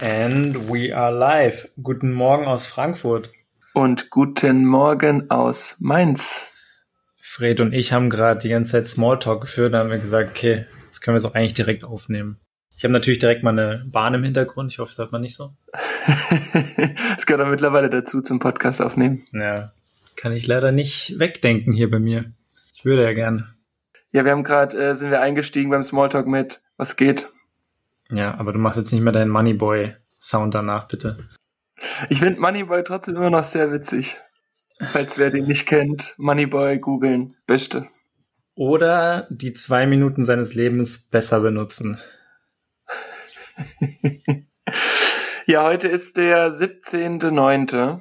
And we are live. Guten Morgen aus Frankfurt. Und guten Morgen aus Mainz. Fred und ich haben gerade die ganze Zeit Smalltalk geführt und haben wir gesagt, okay, das können wir jetzt auch eigentlich direkt aufnehmen. Ich habe natürlich direkt mal eine Bahn im Hintergrund. Ich hoffe, das hört man nicht so. Es gehört auch mittlerweile dazu zum Podcast aufnehmen. Ja, kann ich leider nicht wegdenken hier bei mir. Ich würde ja gern. Ja, wir haben gerade, äh, sind wir eingestiegen beim Smalltalk mit, was geht? Ja, aber du machst jetzt nicht mehr deinen Moneyboy-Sound danach, bitte. Ich finde Moneyboy trotzdem immer noch sehr witzig. Falls wer den nicht kennt, Moneyboy googeln, beste. Oder die zwei Minuten seines Lebens besser benutzen. ja, heute ist der 17.9.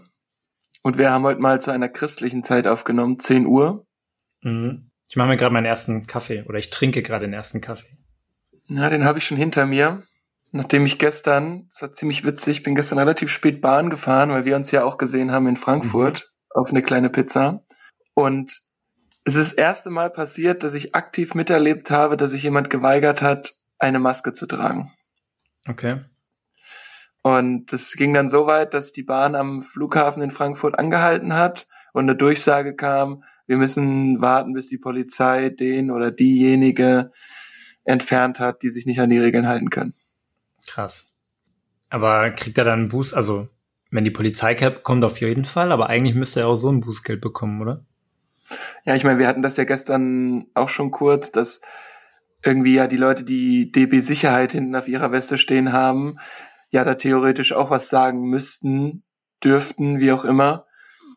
Und wir haben heute mal zu einer christlichen Zeit aufgenommen, 10 Uhr. Mhm. Ich mache mir gerade meinen ersten Kaffee oder ich trinke gerade den ersten Kaffee. Ja, den habe ich schon hinter mir. Nachdem ich gestern, das war ziemlich witzig, bin gestern relativ spät Bahn gefahren, weil wir uns ja auch gesehen haben in Frankfurt mhm. auf eine kleine Pizza. Und es ist das erste Mal passiert, dass ich aktiv miterlebt habe, dass sich jemand geweigert hat, eine Maske zu tragen. Okay. Und es ging dann so weit, dass die Bahn am Flughafen in Frankfurt angehalten hat und eine Durchsage kam, wir müssen warten, bis die Polizei den oder diejenige entfernt hat, die sich nicht an die Regeln halten können. Krass. Aber kriegt er dann einen Boost? Also, wenn die Polizei kommt, auf jeden Fall, aber eigentlich müsste er auch so ein Bußgeld bekommen, oder? Ja, ich meine, wir hatten das ja gestern auch schon kurz, dass irgendwie ja die Leute, die DB Sicherheit hinten auf ihrer Weste stehen haben, ja da theoretisch auch was sagen müssten, dürften, wie auch immer,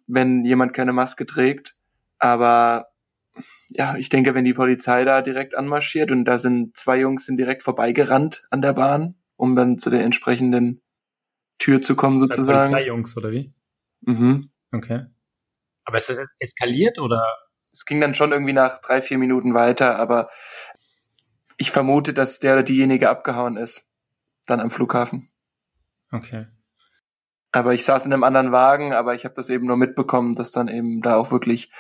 wenn jemand keine Maske trägt. Aber ja, ich denke, wenn die Polizei da direkt anmarschiert und da sind zwei Jungs sind direkt vorbeigerannt an der Bahn, um dann zu der entsprechenden Tür zu kommen sozusagen. Polizeijungs oder wie? Mhm. Okay. Aber ist das eskaliert oder? Es ging dann schon irgendwie nach drei, vier Minuten weiter, aber ich vermute, dass der oder diejenige abgehauen ist. Dann am Flughafen. Okay. Aber ich saß in einem anderen Wagen, aber ich habe das eben nur mitbekommen, dass dann eben da auch wirklich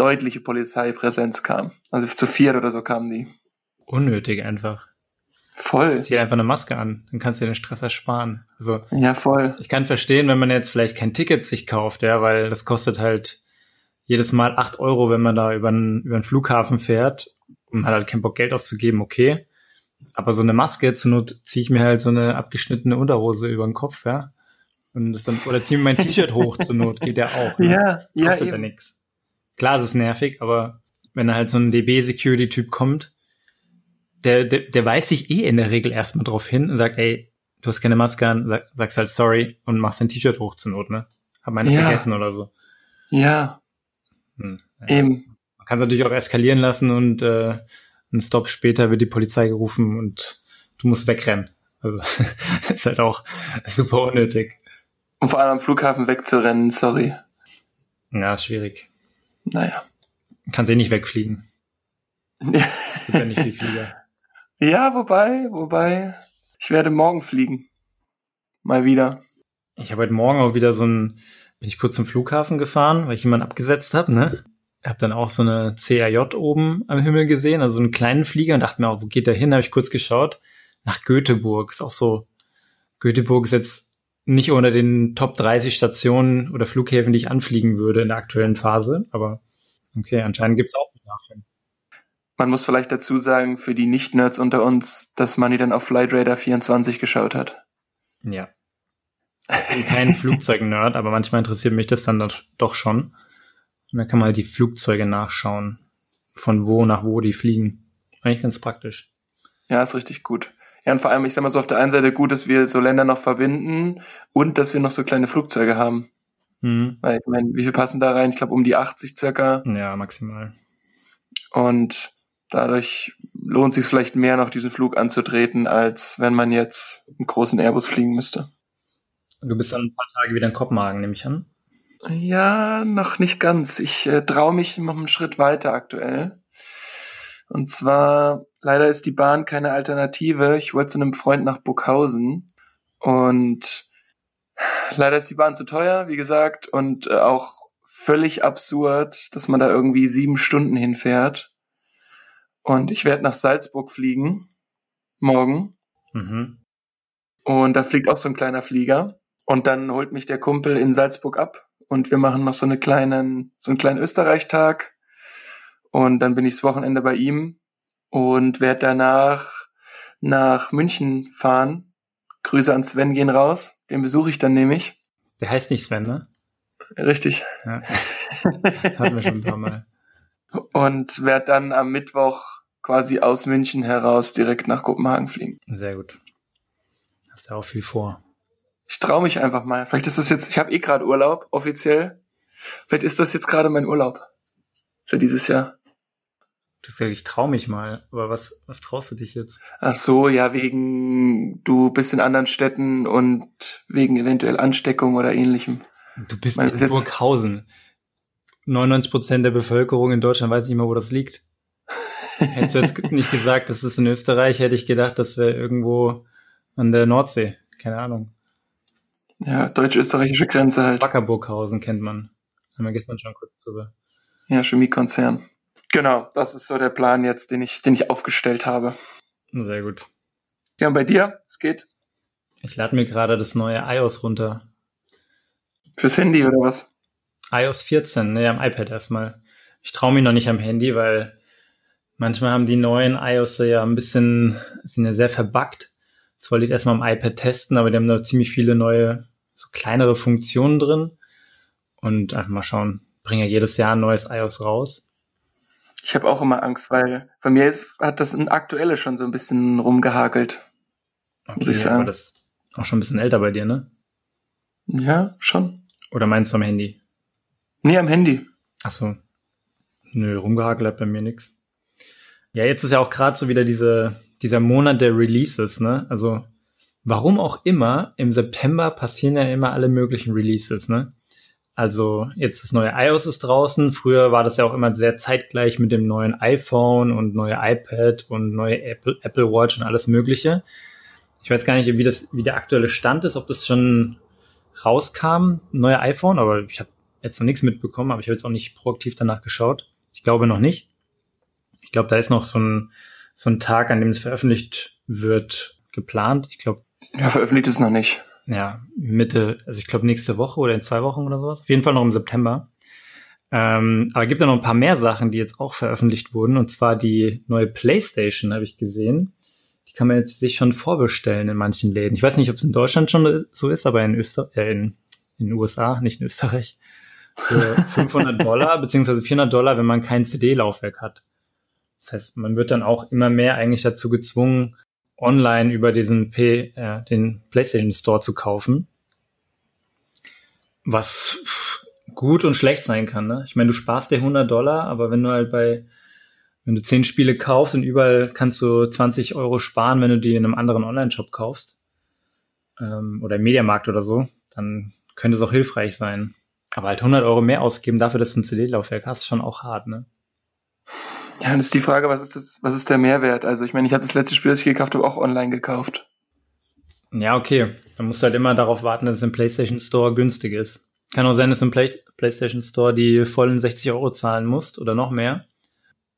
deutliche Polizeipräsenz kam. Also zu viert oder so kamen die. Unnötig einfach. Voll. Zieh einfach eine Maske an, dann kannst du dir den Stress ersparen. Also, ja, voll. Ich kann verstehen, wenn man jetzt vielleicht kein Ticket sich kauft, ja, weil das kostet halt jedes Mal acht Euro, wenn man da über einen, über einen Flughafen fährt und hat halt keinen Bock Geld auszugeben, okay. Aber so eine Maske, zur Not ziehe ich mir halt so eine abgeschnittene Unterhose über den Kopf, ja. Und das dann, oder ziehe mir mein T-Shirt hoch zur Not, geht ja auch. Ne? Ja, ja. Kostet eben. ja nichts. Klar, es ist nervig, aber wenn da halt so ein DB-Security-Typ kommt, der, der, der weiß sich eh in der Regel erstmal drauf hin und sagt, ey, du hast keine Maske an, sag, sagst halt sorry und machst dein T-Shirt hoch zur Not, ne? Hab meine ja. vergessen oder so. Ja. Hm, ja. Eben. Man kann es natürlich auch eskalieren lassen und äh, ein Stop später wird die Polizei gerufen und du musst wegrennen. Also ist halt auch super unnötig. Und vor allem am Flughafen wegzurennen, sorry. Ja, schwierig. Naja. Kannst eh nicht wegfliegen. Ja. ja nicht viel Flieger. Ja, wobei, wobei, ich werde morgen fliegen. Mal wieder. Ich habe heute Morgen auch wieder so ein, bin ich kurz zum Flughafen gefahren, weil ich jemanden abgesetzt habe, ne? Hab dann auch so eine CRJ oben am Himmel gesehen, also einen kleinen Flieger und dachte mir auch, wo geht der hin? Habe ich kurz geschaut. Nach Göteborg. Ist auch so, Göteborg ist jetzt nicht unter den Top 30 Stationen oder Flughäfen, die ich anfliegen würde in der aktuellen Phase. Aber okay, anscheinend gibt's auch Bedarf. Man muss vielleicht dazu sagen, für die Nicht-Nerds unter uns, dass Manny dann auf Flight Radar 24 geschaut hat. Ja. Ich bin kein Flugzeug-Nerd, aber manchmal interessiert mich das dann doch schon. Und dann kann man halt die Flugzeuge nachschauen, von wo nach wo die fliegen. Eigentlich ganz praktisch. Ja, ist richtig gut. Ja, und vor allem, ich sag mal so, auf der einen Seite gut, dass wir so Länder noch verbinden und dass wir noch so kleine Flugzeuge haben. Mhm. Weil, ich meine, wie viel passen da rein? Ich glaube, um die 80 circa. Ja, maximal. Und dadurch lohnt sich vielleicht mehr, noch diesen Flug anzutreten, als wenn man jetzt einen großen Airbus fliegen müsste. Du bist dann ein paar Tage wieder in Kopenhagen, nehme ich an. Ja, noch nicht ganz. Ich äh, traue mich noch einen Schritt weiter aktuell. Und zwar, leider ist die Bahn keine Alternative. Ich wollte zu einem Freund nach Burghausen und leider ist die Bahn zu teuer, wie gesagt, und äh, auch völlig absurd, dass man da irgendwie sieben Stunden hinfährt. Und ich werde nach Salzburg fliegen morgen. Mhm. Und da fliegt auch so ein kleiner Flieger. Und dann holt mich der Kumpel in Salzburg ab und wir machen noch so, eine kleinen, so einen kleinen Österreich-Tag. Und dann bin ich das Wochenende bei ihm und werde danach nach München fahren. Grüße an Sven gehen raus. Den besuche ich dann nämlich. Der heißt nicht Sven, ne? Richtig. Ja. Hatten wir schon ein paar Mal. Und werde dann am Mittwoch quasi aus München heraus direkt nach Kopenhagen fliegen. Sehr gut. Hast ja auch viel vor. Ich traue mich einfach mal. Vielleicht ist das jetzt, ich habe eh gerade Urlaub, offiziell. Vielleicht ist das jetzt gerade mein Urlaub für dieses Jahr. Du gesagt, ich traue mich mal, aber was, was traust du dich jetzt? Ach so, ja, wegen du bist in anderen Städten und wegen eventuell Ansteckung oder ähnlichem. Du bist in Burghausen. 99 Prozent der Bevölkerung in Deutschland weiß nicht mal, wo das liegt. Hättest du jetzt nicht gesagt, das ist in Österreich, hätte ich gedacht, das wäre irgendwo an der Nordsee. Keine Ahnung. Ja, deutsch-österreichische Grenze halt. Wackerburghausen kennt man. Haben wir gestern schon kurz drüber. Ja, Chemiekonzern. Genau, das ist so der Plan jetzt, den ich, den ich aufgestellt habe. Sehr gut. Ja, und bei dir? Es geht? Ich lade mir gerade das neue iOS runter. Fürs Handy oder was? iOS 14, ne, am iPad erstmal. Ich traue mich noch nicht am Handy, weil manchmal haben die neuen iOS ja ein bisschen, sind ja sehr verbuggt. Das wollte ich erstmal am iPad testen, aber die haben da ziemlich viele neue, so kleinere Funktionen drin. Und einfach mal schauen, bringen ja jedes Jahr ein neues iOS raus. Ich habe auch immer Angst, weil bei mir ist, hat das ein aktuelle schon so ein bisschen rumgehakelt. Okay, muss ich sagen. Aber das ist auch schon ein bisschen älter bei dir, ne? Ja, schon. Oder meinst du am Handy? Nee, am Handy. Ach so. Nö, rumgehakelt hat bei mir nix. Ja, jetzt ist ja auch gerade so wieder diese, dieser Monat der Releases, ne? Also, warum auch immer, im September passieren ja immer alle möglichen Releases, ne? Also jetzt das neue iOS ist draußen. Früher war das ja auch immer sehr zeitgleich mit dem neuen iPhone und neue iPad und neue Apple, Apple Watch und alles Mögliche. Ich weiß gar nicht, wie das, wie der aktuelle Stand ist, ob das schon rauskam, neue iPhone, aber ich habe jetzt noch nichts mitbekommen, aber ich habe jetzt auch nicht proaktiv danach geschaut. Ich glaube noch nicht. Ich glaube, da ist noch so ein, so ein Tag, an dem es veröffentlicht wird, geplant. Ich glaube. Ja, veröffentlicht ist noch nicht ja, Mitte, also ich glaube nächste Woche oder in zwei Wochen oder sowas. Auf jeden Fall noch im September. Ähm, aber gibt ja noch ein paar mehr Sachen, die jetzt auch veröffentlicht wurden. Und zwar die neue PlayStation habe ich gesehen. Die kann man jetzt sich schon vorbestellen in manchen Läden. Ich weiß nicht, ob es in Deutschland schon so ist, aber in Österreich, äh, in, in den USA, nicht in Österreich, für 500 Dollar beziehungsweise 400 Dollar, wenn man kein CD-Laufwerk hat. Das heißt, man wird dann auch immer mehr eigentlich dazu gezwungen, online über diesen P, äh, den PlayStation Store zu kaufen. Was gut und schlecht sein kann. Ne? Ich meine, du sparst dir 100 Dollar, aber wenn du halt bei, wenn du 10 Spiele kaufst und überall kannst du 20 Euro sparen, wenn du die in einem anderen Online-Shop kaufst ähm, oder im Mediamarkt oder so, dann könnte es auch hilfreich sein. Aber halt 100 Euro mehr ausgeben dafür, dass du ein CD-Laufwerk hast, ist schon auch hart, ne? Ja, und ist die Frage, was ist das, was ist der Mehrwert? Also ich meine, ich habe das letzte Spiel, das ich gekauft habe, auch online gekauft. Ja, okay. Dann musst du halt immer darauf warten, dass es im PlayStation Store günstig ist. Kann auch sein, dass du im Play PlayStation Store die vollen 60 Euro zahlen musst oder noch mehr.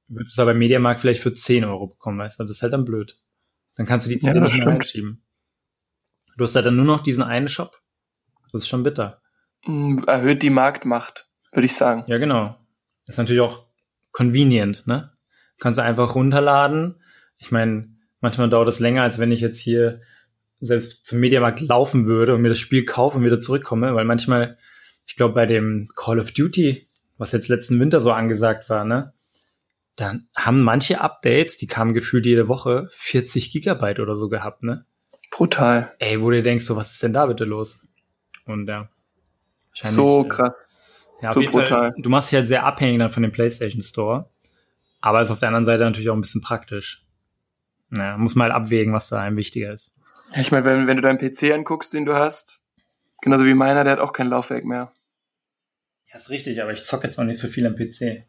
Du würdest es aber im Mediamarkt vielleicht für 10 Euro bekommen, weißt du? Das ist halt dann blöd. Dann kannst du die CD ja, nicht mehr reinschieben. Du hast halt dann nur noch diesen einen Shop. Das ist schon bitter. Hm, erhöht die Marktmacht, würde ich sagen. Ja, genau. Das ist natürlich auch convenient, ne? Kannst du einfach runterladen. Ich meine, manchmal dauert es länger, als wenn ich jetzt hier selbst zum Mediamarkt laufen würde und mir das Spiel kaufe und wieder zurückkomme, weil manchmal, ich glaube, bei dem Call of Duty, was jetzt letzten Winter so angesagt war, ne, dann haben manche Updates, die kamen gefühlt jede Woche, 40 Gigabyte oder so gehabt, ne? Brutal. Ey, wo du denkst, so, was ist denn da bitte los? Und ja. So äh, krass. Ja, so brutal. Fall, du machst dich halt sehr abhängig dann von dem PlayStation Store. Aber ist auf der anderen Seite natürlich auch ein bisschen praktisch. Naja, muss mal halt abwägen, was da einem wichtiger ist. Ja, ich meine, wenn, wenn du deinen PC anguckst, den du hast, genauso wie meiner, der hat auch kein Laufwerk mehr. Ja, ist richtig, aber ich zocke jetzt noch nicht so viel am PC.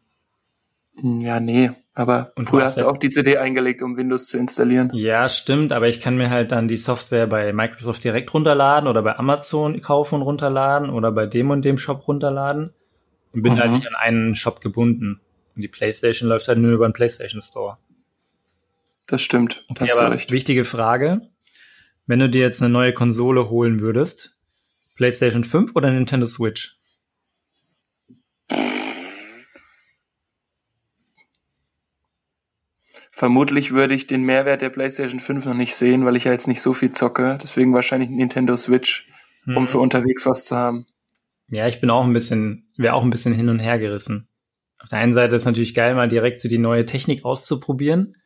Hm, ja, nee, aber Und früher hast du auch die CD eingelegt, um Windows zu installieren. Ja, stimmt, aber ich kann mir halt dann die Software bei Microsoft direkt runterladen oder bei Amazon kaufen und runterladen oder bei dem und dem Shop runterladen und bin mhm. halt nicht an einen Shop gebunden. Und die PlayStation läuft halt nur über den PlayStation Store. Das stimmt. Okay, aber recht. wichtige Frage. Wenn du dir jetzt eine neue Konsole holen würdest, PlayStation 5 oder Nintendo Switch? Vermutlich würde ich den Mehrwert der PlayStation 5 noch nicht sehen, weil ich ja jetzt nicht so viel zocke. Deswegen wahrscheinlich Nintendo Switch, um hm. für unterwegs was zu haben. Ja, ich bin auch ein bisschen, wäre auch ein bisschen hin und her gerissen. Auf der einen Seite ist natürlich geil, mal direkt so die neue Technik auszuprobieren.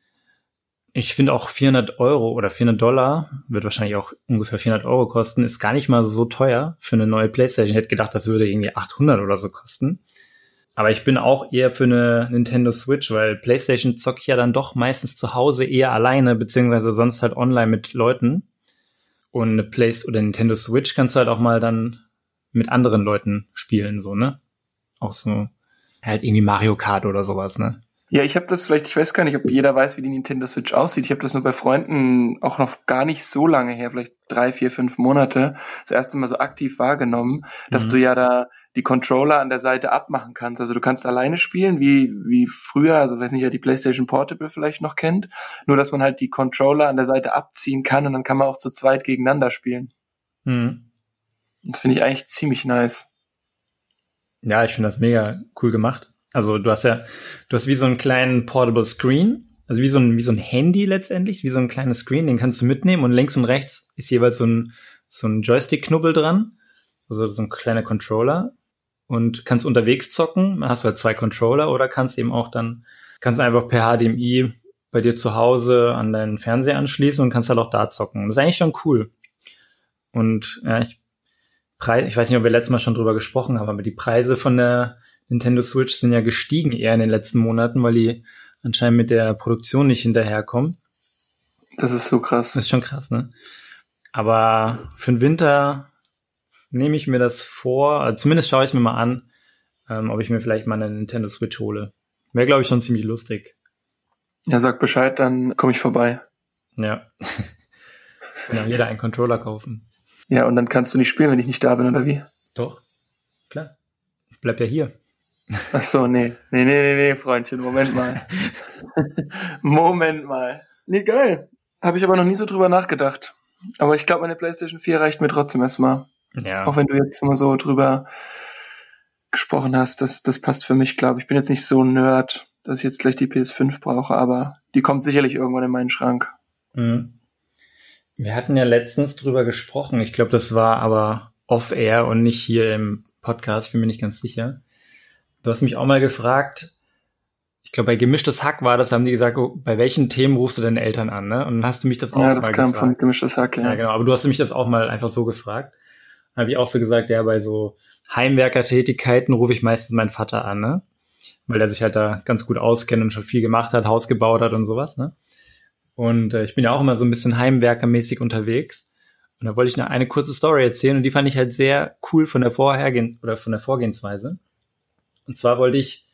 Ich finde auch 400 Euro oder 400 Dollar, wird wahrscheinlich auch ungefähr 400 Euro kosten, ist gar nicht mal so teuer für eine neue Playstation. Ich hätte gedacht, das würde irgendwie 800 oder so kosten. Aber ich bin auch eher für eine Nintendo Switch, weil PlayStation zocke ich ja dann doch meistens zu Hause eher alleine, beziehungsweise sonst halt online mit Leuten. Und eine Place oder Nintendo Switch kannst du halt auch mal dann mit anderen Leuten spielen, so, ne? Auch so halt irgendwie Mario Kart oder sowas, ne? Ja, ich habe das vielleicht, ich weiß gar nicht, ob jeder weiß, wie die Nintendo Switch aussieht. Ich habe das nur bei Freunden auch noch gar nicht so lange her, vielleicht drei, vier, fünf Monate, das erste Mal so aktiv wahrgenommen, dass mhm. du ja da die Controller an der Seite abmachen kannst. Also du kannst alleine spielen, wie, wie früher, also weiß nicht, ja die PlayStation Portable vielleicht noch kennt, nur dass man halt die Controller an der Seite abziehen kann und dann kann man auch zu zweit gegeneinander spielen. Mhm. Das finde ich eigentlich ziemlich nice. Ja, ich finde das mega cool gemacht. Also du hast ja, du hast wie so einen kleinen Portable Screen, also wie so ein, wie so ein Handy letztendlich, wie so ein kleines Screen, den kannst du mitnehmen und links und rechts ist jeweils so ein, so ein Joystick-Knubbel dran, also so ein kleiner Controller und kannst unterwegs zocken. Dann hast du halt zwei Controller oder kannst eben auch dann, kannst einfach per HDMI bei dir zu Hause an deinen Fernseher anschließen und kannst halt auch da zocken. Das ist eigentlich schon cool. Und ja, ich, ich weiß nicht, ob wir letztes Mal schon drüber gesprochen haben, aber die Preise von der Nintendo Switch sind ja gestiegen eher in den letzten Monaten, weil die anscheinend mit der Produktion nicht hinterherkommen. Das ist so krass. Das ist schon krass, ne? Aber für den Winter nehme ich mir das vor, also zumindest schaue ich mir mal an, ähm, ob ich mir vielleicht mal eine Nintendo Switch hole. Wäre, glaube ich, schon ziemlich lustig. Ja, sag Bescheid, dann komme ich vorbei. Ja. Kann ja jeder einen Controller kaufen. Ja, und dann kannst du nicht spielen, wenn ich nicht da bin, oder wie? Doch, klar. Ich bleib ja hier. Ach so, nee. Nee, nee, nee, nee, Freundchen, Moment mal. Moment mal. Nee, geil. Habe ich aber noch nie so drüber nachgedacht. Aber ich glaube, meine PlayStation 4 reicht mir trotzdem erstmal. Ja. Auch wenn du jetzt immer so drüber gesprochen hast, das, das passt für mich, glaube ich. Ich bin jetzt nicht so ein Nerd, dass ich jetzt gleich die PS5 brauche, aber die kommt sicherlich irgendwann in meinen Schrank. Mhm. Wir hatten ja letztens drüber gesprochen. Ich glaube, das war aber off-air und nicht hier im Podcast. Ich bin mir nicht ganz sicher. Du hast mich auch mal gefragt, ich glaube, bei gemischtes Hack war das, da haben die gesagt, oh, bei welchen Themen rufst du deine Eltern an, ne? Und dann hast du mich das auch ja, das mal kam gefragt. von gemischtes Hack, ja. Ja, genau, aber du hast mich das auch mal einfach so gefragt habe ich auch so gesagt, ja, bei so Heimwerkertätigkeiten rufe ich meistens meinen Vater an, ne? Weil er sich halt da ganz gut auskennt und schon viel gemacht hat, Haus gebaut hat und sowas, ne? Und äh, ich bin ja auch immer so ein bisschen heimwerkermäßig unterwegs. Und da wollte ich noch eine kurze Story erzählen und die fand ich halt sehr cool von der Vorhergehen oder von der Vorgehensweise. Und zwar wollte ich,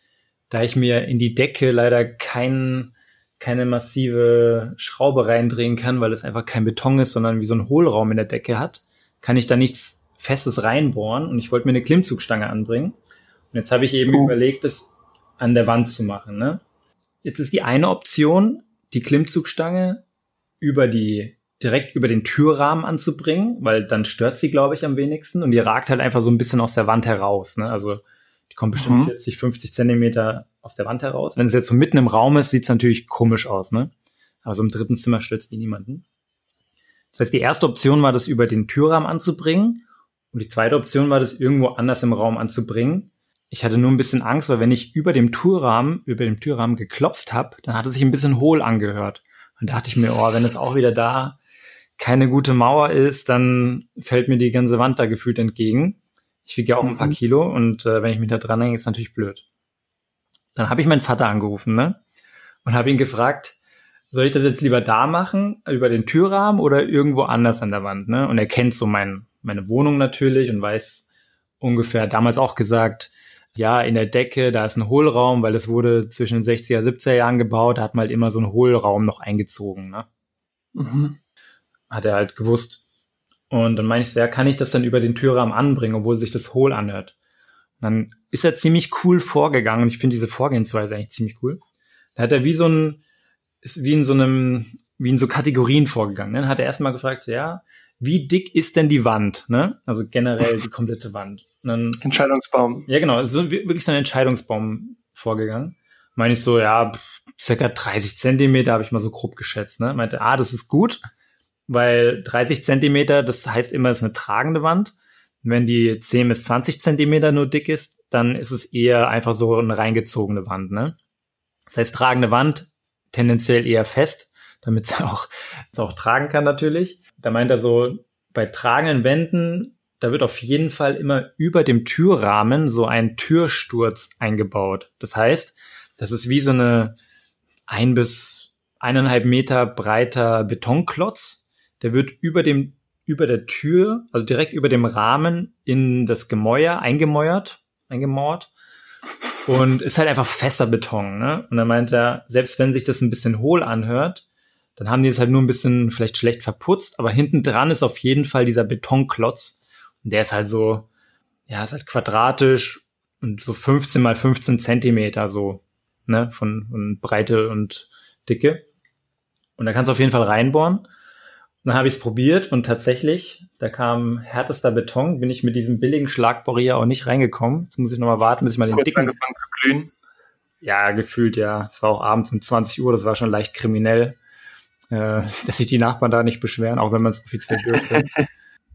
da ich mir in die Decke leider kein, keine massive Schraube reindrehen kann, weil es einfach kein Beton ist, sondern wie so ein Hohlraum in der Decke hat, kann ich da nichts Festes reinbohren und ich wollte mir eine Klimmzugstange anbringen. Und jetzt habe ich eben oh. überlegt, es an der Wand zu machen. Ne? Jetzt ist die eine Option, die Klimmzugstange über die direkt über den Türrahmen anzubringen, weil dann stört sie, glaube ich, am wenigsten und die ragt halt einfach so ein bisschen aus der Wand heraus. Ne? Also die kommt bestimmt mhm. 40, 50 Zentimeter aus der Wand heraus. Wenn es jetzt so mitten im Raum ist, sieht es natürlich komisch aus. Ne? Also im dritten Zimmer stürzt die niemanden. Das heißt, die erste Option war, das über den Türrahmen anzubringen. Und die zweite Option war, das irgendwo anders im Raum anzubringen. Ich hatte nur ein bisschen Angst, weil wenn ich über dem Türrahmen, über dem Türrahmen geklopft habe, dann hat es sich ein bisschen hohl angehört. Und da dachte ich mir, oh, wenn es auch wieder da keine gute Mauer ist, dann fällt mir die ganze Wand da gefühlt entgegen. Ich wiege ja auch mhm. ein paar mhm. Kilo und äh, wenn ich mich da dran hänge, ist natürlich blöd. Dann habe ich meinen Vater angerufen, ne? Und habe ihn gefragt, soll ich das jetzt lieber da machen, über den Türrahmen oder irgendwo anders an der Wand, ne? Und er kennt so mein, meine Wohnung natürlich und weiß ungefähr damals auch gesagt, ja, in der Decke, da ist ein Hohlraum, weil es wurde zwischen den 60er, 70er Jahren gebaut, da hat man halt immer so einen Hohlraum noch eingezogen, ne? Mhm. Hat er halt gewusst. Und dann meine ich so, ja, kann ich das dann über den Türrahmen anbringen, obwohl sich das hohl anhört? Und dann ist er ziemlich cool vorgegangen und ich finde diese Vorgehensweise eigentlich ziemlich cool. Da hat er wie so ein, ist wie in so einem wie in so Kategorien vorgegangen. Ne? Dann hat er erstmal gefragt, ja, wie dick ist denn die Wand? Ne? Also generell die komplette Wand. Dann, Entscheidungsbaum. Ja, genau. So wirklich so ein Entscheidungsbaum vorgegangen. Meine ich so, ja, circa 30 Zentimeter habe ich mal so grob geschätzt. Ne? Meinte, ah, das ist gut, weil 30 Zentimeter, das heißt immer, es ist eine tragende Wand. Wenn die 10 bis 20 Zentimeter nur dick ist, dann ist es eher einfach so eine reingezogene Wand. Ne? Das heißt, tragende Wand tendenziell eher fest, damit es auch, es auch tragen kann natürlich. Da meint er so, bei tragenden Wänden, da wird auf jeden Fall immer über dem Türrahmen so ein Türsturz eingebaut. Das heißt, das ist wie so eine ein bis eineinhalb Meter breiter Betonklotz. Der wird über dem über der Tür, also direkt über dem Rahmen in das Gemäuer eingemäuert, eingemauert und ist halt einfach fester Beton. Ne? Und dann meint er, selbst wenn sich das ein bisschen hohl anhört, dann haben die es halt nur ein bisschen vielleicht schlecht verputzt, aber hinten dran ist auf jeden Fall dieser Betonklotz und der ist halt so, ja, ist halt quadratisch und so 15 mal 15 Zentimeter so, ne, von, von Breite und Dicke. Und da kannst du auf jeden Fall reinbohren dann habe ich es probiert und tatsächlich, da kam härtester Beton, bin ich mit diesem billigen Schlagbohrer auch nicht reingekommen. Jetzt muss ich nochmal warten, bis ich mal den Kurz dicken... angefangen zu glühen? Ja, gefühlt, ja. Es war auch abends um 20 Uhr, das war schon leicht kriminell, äh, dass sich die Nachbarn da nicht beschweren, auch wenn man es offiziell dürfte.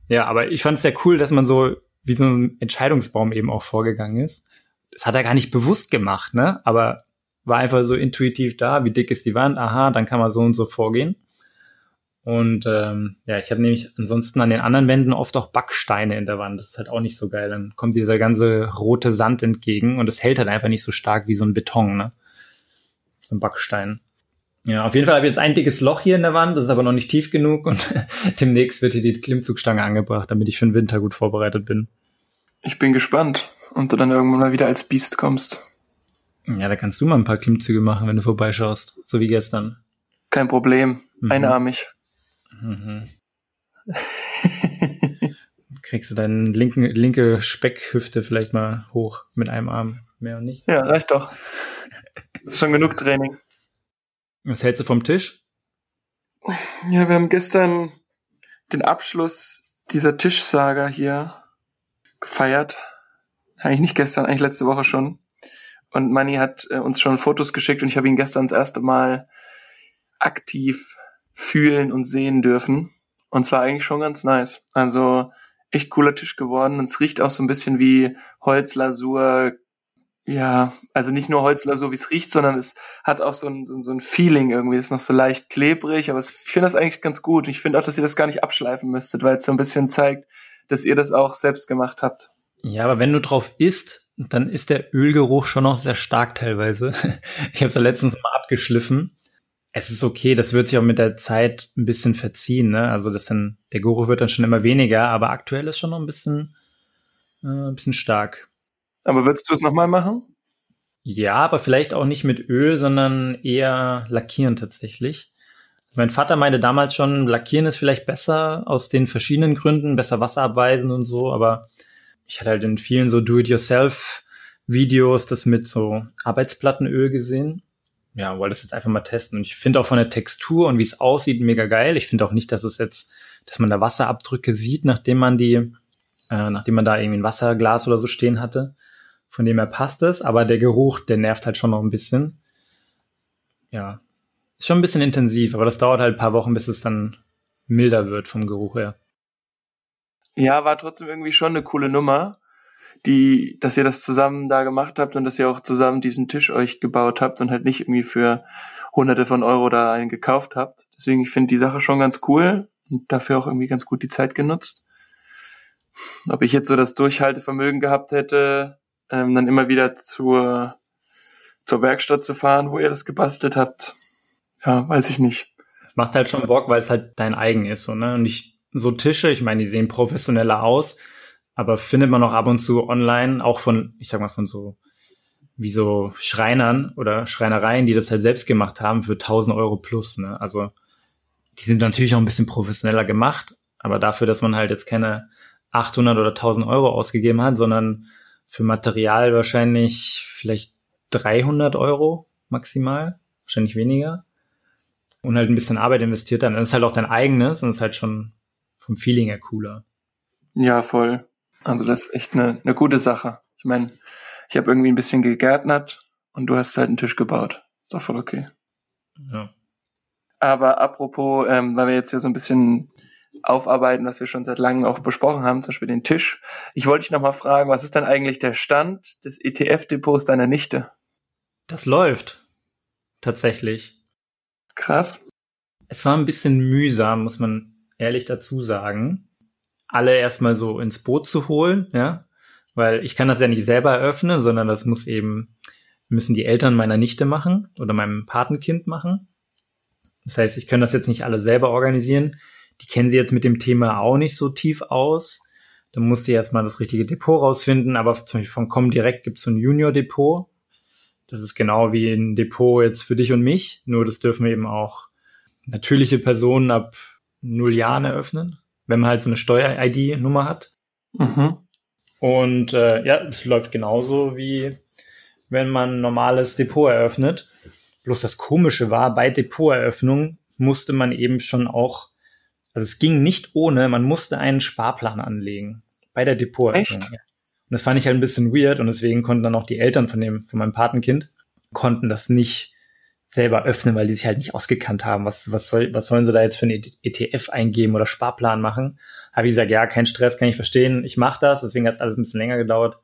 Ja, aber ich fand es sehr cool, dass man so wie so ein Entscheidungsbaum eben auch vorgegangen ist. Das hat er gar nicht bewusst gemacht, ne? Aber war einfach so intuitiv da, wie dick ist die Wand, aha, dann kann man so und so vorgehen. Und ähm, ja, ich habe nämlich ansonsten an den anderen Wänden oft auch Backsteine in der Wand. Das ist halt auch nicht so geil. Dann kommt dieser ganze rote Sand entgegen und es hält halt einfach nicht so stark wie so ein Beton, ne? So ein Backstein. Ja, auf jeden Fall habe ich jetzt ein dickes Loch hier in der Wand, das ist aber noch nicht tief genug und demnächst wird hier die Klimmzugstange angebracht, damit ich für den Winter gut vorbereitet bin. Ich bin gespannt, und du dann irgendwann mal wieder als Biest kommst. Ja, da kannst du mal ein paar Klimmzüge machen, wenn du vorbeischaust, so wie gestern. Kein Problem, mhm. einarmig. Mhm. Kriegst du deine linken, linke Speckhüfte vielleicht mal hoch mit einem Arm, mehr und nicht? Ja, reicht doch. Das ist schon genug Training. Was hältst du vom Tisch? Ja, wir haben gestern den Abschluss dieser Tischsaga hier gefeiert. Eigentlich nicht gestern, eigentlich letzte Woche schon. Und Manni hat äh, uns schon Fotos geschickt und ich habe ihn gestern das erste Mal aktiv fühlen und sehen dürfen. Und zwar eigentlich schon ganz nice. Also echt cooler Tisch geworden. Und es riecht auch so ein bisschen wie Holzlasur. Ja, also nicht nur Holzlasur, wie es riecht, sondern es hat auch so ein, so, so ein Feeling irgendwie. Es ist noch so leicht klebrig, aber ich finde das eigentlich ganz gut. Ich finde auch, dass ihr das gar nicht abschleifen müsstet, weil es so ein bisschen zeigt, dass ihr das auch selbst gemacht habt. Ja, aber wenn du drauf isst, dann ist der Ölgeruch schon noch sehr stark teilweise. Ich habe es ja letztens mal abgeschliffen es ist okay, das wird sich auch mit der Zeit ein bisschen verziehen, ne? Also das dann, der Geruch wird dann schon immer weniger, aber aktuell ist schon noch ein bisschen, äh, ein bisschen stark. Aber würdest du es nochmal machen? Ja, aber vielleicht auch nicht mit Öl, sondern eher lackieren tatsächlich. Mein Vater meinte damals schon, lackieren ist vielleicht besser aus den verschiedenen Gründen, besser Wasser abweisen und so, aber ich hatte halt in vielen so Do-it-yourself-Videos das mit so Arbeitsplattenöl gesehen ja, wollte das jetzt einfach mal testen. Und ich finde auch von der Textur und wie es aussieht mega geil. Ich finde auch nicht, dass es jetzt, dass man da Wasserabdrücke sieht, nachdem man die, äh, nachdem man da irgendwie ein Wasserglas oder so stehen hatte. Von dem her passt es, aber der Geruch, der nervt halt schon noch ein bisschen. Ja, ist schon ein bisschen intensiv, aber das dauert halt ein paar Wochen, bis es dann milder wird vom Geruch her. Ja, war trotzdem irgendwie schon eine coole Nummer die, dass ihr das zusammen da gemacht habt und dass ihr auch zusammen diesen Tisch euch gebaut habt und halt nicht irgendwie für hunderte von Euro da einen gekauft habt. Deswegen, ich finde die Sache schon ganz cool und dafür auch irgendwie ganz gut die Zeit genutzt. Ob ich jetzt so das Durchhaltevermögen gehabt hätte, ähm, dann immer wieder zur, zur Werkstatt zu fahren, wo ihr das gebastelt habt, ja, weiß ich nicht. Es macht halt schon Bock, weil es halt dein eigen ist, so, ne? Und ich, so Tische, ich meine, die sehen professioneller aus, aber findet man auch ab und zu online, auch von, ich sag mal, von so, wie so Schreinern oder Schreinereien, die das halt selbst gemacht haben für 1000 Euro plus, ne? Also, die sind natürlich auch ein bisschen professioneller gemacht, aber dafür, dass man halt jetzt keine 800 oder 1000 Euro ausgegeben hat, sondern für Material wahrscheinlich vielleicht 300 Euro maximal, wahrscheinlich weniger. und halt ein bisschen Arbeit investiert, dann ist halt auch dein eigenes und ist halt schon vom Feeling her cooler. Ja, voll. Also das ist echt eine, eine gute Sache. Ich meine, ich habe irgendwie ein bisschen gegärtnert und du hast halt einen Tisch gebaut. Ist doch voll okay. Ja. Aber apropos, ähm, weil wir jetzt ja so ein bisschen aufarbeiten, was wir schon seit langem auch besprochen haben, zum Beispiel den Tisch. Ich wollte dich nochmal fragen, was ist denn eigentlich der Stand des ETF-Depots deiner Nichte? Das läuft. Tatsächlich. Krass. Es war ein bisschen mühsam, muss man ehrlich dazu sagen, alle erstmal so ins Boot zu holen, ja, weil ich kann das ja nicht selber eröffnen, sondern das muss eben, müssen die Eltern meiner Nichte machen oder meinem Patenkind machen. Das heißt, ich kann das jetzt nicht alle selber organisieren. Die kennen sie jetzt mit dem Thema auch nicht so tief aus. Da muss sie erstmal das richtige Depot rausfinden. Aber zum Beispiel von Comdirect gibt es so ein Junior-Depot. Das ist genau wie ein Depot jetzt für dich und mich. Nur das dürfen eben auch natürliche Personen ab null Jahren eröffnen, wenn man halt so eine Steuer-ID-Nummer hat. Mhm. Und äh, ja, es läuft genauso wie wenn man ein normales Depot eröffnet. Bloß das Komische war, bei Depoteröffnung musste man eben schon auch also es ging nicht ohne, man musste einen Sparplan anlegen bei der Depoteröffnung. Echt? Und das fand ich halt ein bisschen weird und deswegen konnten dann auch die Eltern von dem, von meinem Patenkind, konnten das nicht selber öffnen, weil die sich halt nicht ausgekannt haben. Was, was, soll, was sollen sie da jetzt für einen ETF eingeben oder Sparplan machen? Habe ich gesagt, ja, kein Stress, kann ich verstehen. Ich mache das, deswegen hat es alles ein bisschen länger gedauert.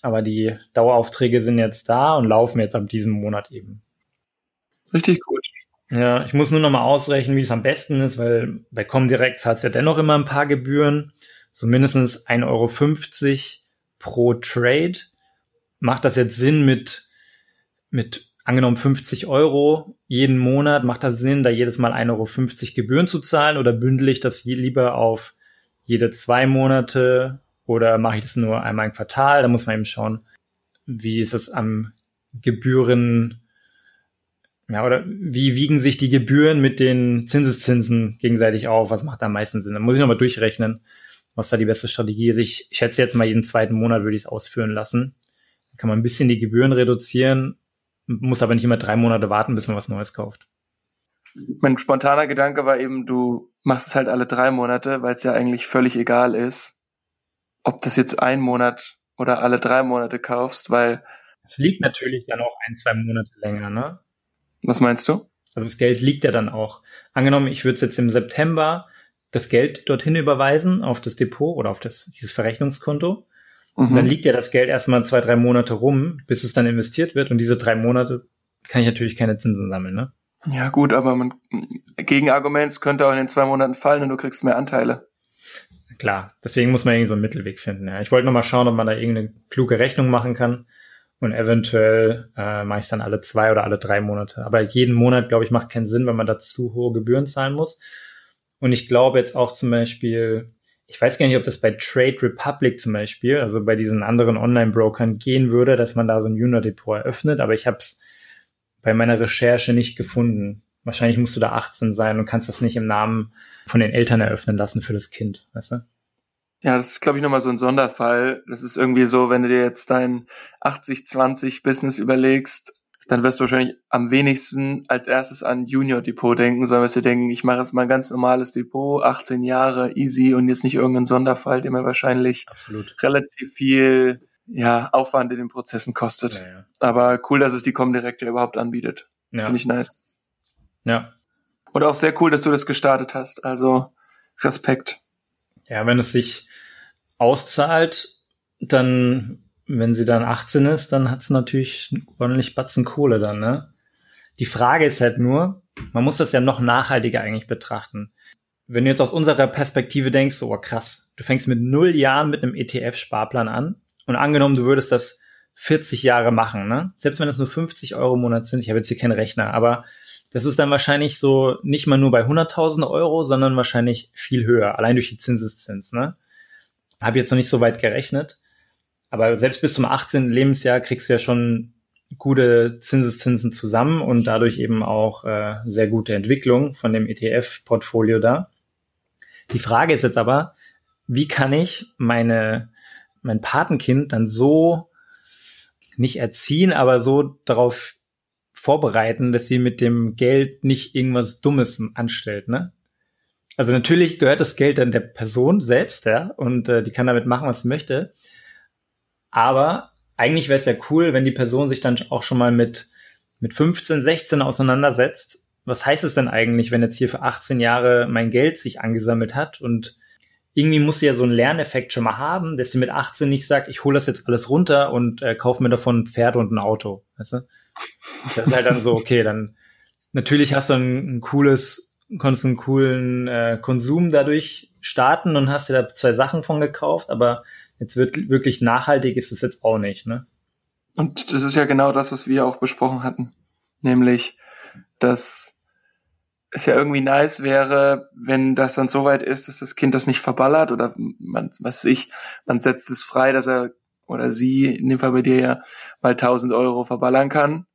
Aber die Daueraufträge sind jetzt da und laufen jetzt ab diesem Monat eben. Richtig gut. Ja, ich muss nur noch mal ausrechnen, wie es am besten ist, weil bei Comdirect zahlt es ja dennoch immer ein paar Gebühren. So mindestens 1,50 Euro pro Trade. Macht das jetzt Sinn mit, mit angenommen 50 Euro jeden Monat? Macht das Sinn, da jedes Mal 1,50 Euro Gebühren zu zahlen? Oder bündel ich das lieber auf jede zwei Monate? Oder mache ich das nur einmal im Quartal? Da muss man eben schauen, wie ist es am Gebühren, ja, oder wie wiegen sich die Gebühren mit den Zinseszinsen gegenseitig auf? Was macht da am meisten Sinn? Da muss ich nochmal durchrechnen, was da die beste Strategie ist. Ich schätze jetzt mal jeden zweiten Monat würde ich es ausführen lassen. Dann kann man ein bisschen die Gebühren reduzieren, muss aber nicht immer drei Monate warten, bis man was Neues kauft. Mein spontaner Gedanke war eben, du machst es halt alle drei Monate, weil es ja eigentlich völlig egal ist, ob das jetzt ein Monat oder alle drei Monate kaufst, weil. Es liegt natürlich dann auch ein, zwei Monate länger, ne? Was meinst du? Also das Geld liegt ja dann auch. Angenommen, ich würde jetzt im September das Geld dorthin überweisen auf das Depot oder auf das, dieses Verrechnungskonto. Und dann liegt ja das Geld erstmal zwei, drei Monate rum, bis es dann investiert wird. Und diese drei Monate kann ich natürlich keine Zinsen sammeln, ne? Ja, gut, aber man, Gegenargument, könnte auch in den zwei Monaten fallen und du kriegst mehr Anteile. Klar, deswegen muss man irgendwie so einen Mittelweg finden. Ja. Ich wollte noch mal schauen, ob man da irgendeine kluge Rechnung machen kann. Und eventuell äh, mache ich dann alle zwei oder alle drei Monate. Aber jeden Monat, glaube ich, macht keinen Sinn, wenn man da zu hohe Gebühren zahlen muss. Und ich glaube jetzt auch zum Beispiel, ich weiß gar nicht, ob das bei Trade Republic zum Beispiel, also bei diesen anderen Online-Brokern gehen würde, dass man da so ein Junior-Depot eröffnet, aber ich habe es bei meiner Recherche nicht gefunden. Wahrscheinlich musst du da 18 sein und kannst das nicht im Namen von den Eltern eröffnen lassen für das Kind, weißt du? Ja, das ist, glaube ich, nochmal so ein Sonderfall. Das ist irgendwie so, wenn du dir jetzt dein 80-20-Business überlegst, dann wirst du wahrscheinlich am wenigsten als erstes an Junior Depot denken, sondern wirst du denken, ich mache jetzt mal ein ganz normales Depot, 18 Jahre, easy und jetzt nicht irgendein Sonderfall, der mir wahrscheinlich Absolut. relativ viel ja, Aufwand in den Prozessen kostet. Ja, ja. Aber cool, dass es die Comdirect ja überhaupt anbietet. Ja. Finde ich nice. ja. Und auch sehr cool, dass du das gestartet hast. Also Respekt. Ja, wenn es sich auszahlt, dann, wenn sie dann 18 ist, dann hat sie natürlich ordentlich Batzen Kohle dann, ne? Die Frage ist halt nur, man muss das ja noch nachhaltiger eigentlich betrachten. Wenn du jetzt aus unserer Perspektive denkst, oh krass, du fängst mit null Jahren mit einem ETF-Sparplan an und angenommen, du würdest das 40 Jahre machen, ne? Selbst wenn das nur 50 Euro im Monat sind, ich habe jetzt hier keinen Rechner, aber das ist dann wahrscheinlich so nicht mal nur bei 100.000 Euro, sondern wahrscheinlich viel höher, allein durch die Zinseszins, ne? Habe jetzt noch nicht so weit gerechnet. Aber selbst bis zum 18. Lebensjahr kriegst du ja schon gute Zinseszinsen zusammen und dadurch eben auch äh, sehr gute Entwicklung von dem ETF-Portfolio da. Die Frage ist jetzt aber, wie kann ich meine, mein Patenkind dann so nicht erziehen, aber so darauf vorbereiten, dass sie mit dem Geld nicht irgendwas Dummes anstellt, ne? Also natürlich gehört das Geld dann der Person selbst, ja, und äh, die kann damit machen, was sie möchte. Aber eigentlich wäre es ja cool, wenn die Person sich dann auch schon mal mit, mit 15, 16 auseinandersetzt. Was heißt es denn eigentlich, wenn jetzt hier für 18 Jahre mein Geld sich angesammelt hat und irgendwie muss sie ja so einen Lerneffekt schon mal haben, dass sie mit 18 nicht sagt, ich hole das jetzt alles runter und äh, kaufe mir davon ein Pferd und ein Auto. Weißt du? Das ist halt dann so, okay, dann natürlich hast du ein, ein cooles, konntest einen coolen äh, Konsum dadurch starten und hast dir da zwei Sachen von gekauft, aber jetzt wird wirklich nachhaltig ist es jetzt auch nicht, ne? Und das ist ja genau das, was wir auch besprochen hatten. Nämlich, dass es ja irgendwie nice wäre, wenn das dann so weit ist, dass das Kind das nicht verballert oder man, was weiß ich, man setzt es frei, dass er oder sie, in dem Fall bei dir ja, mal 1000 Euro verballern kann.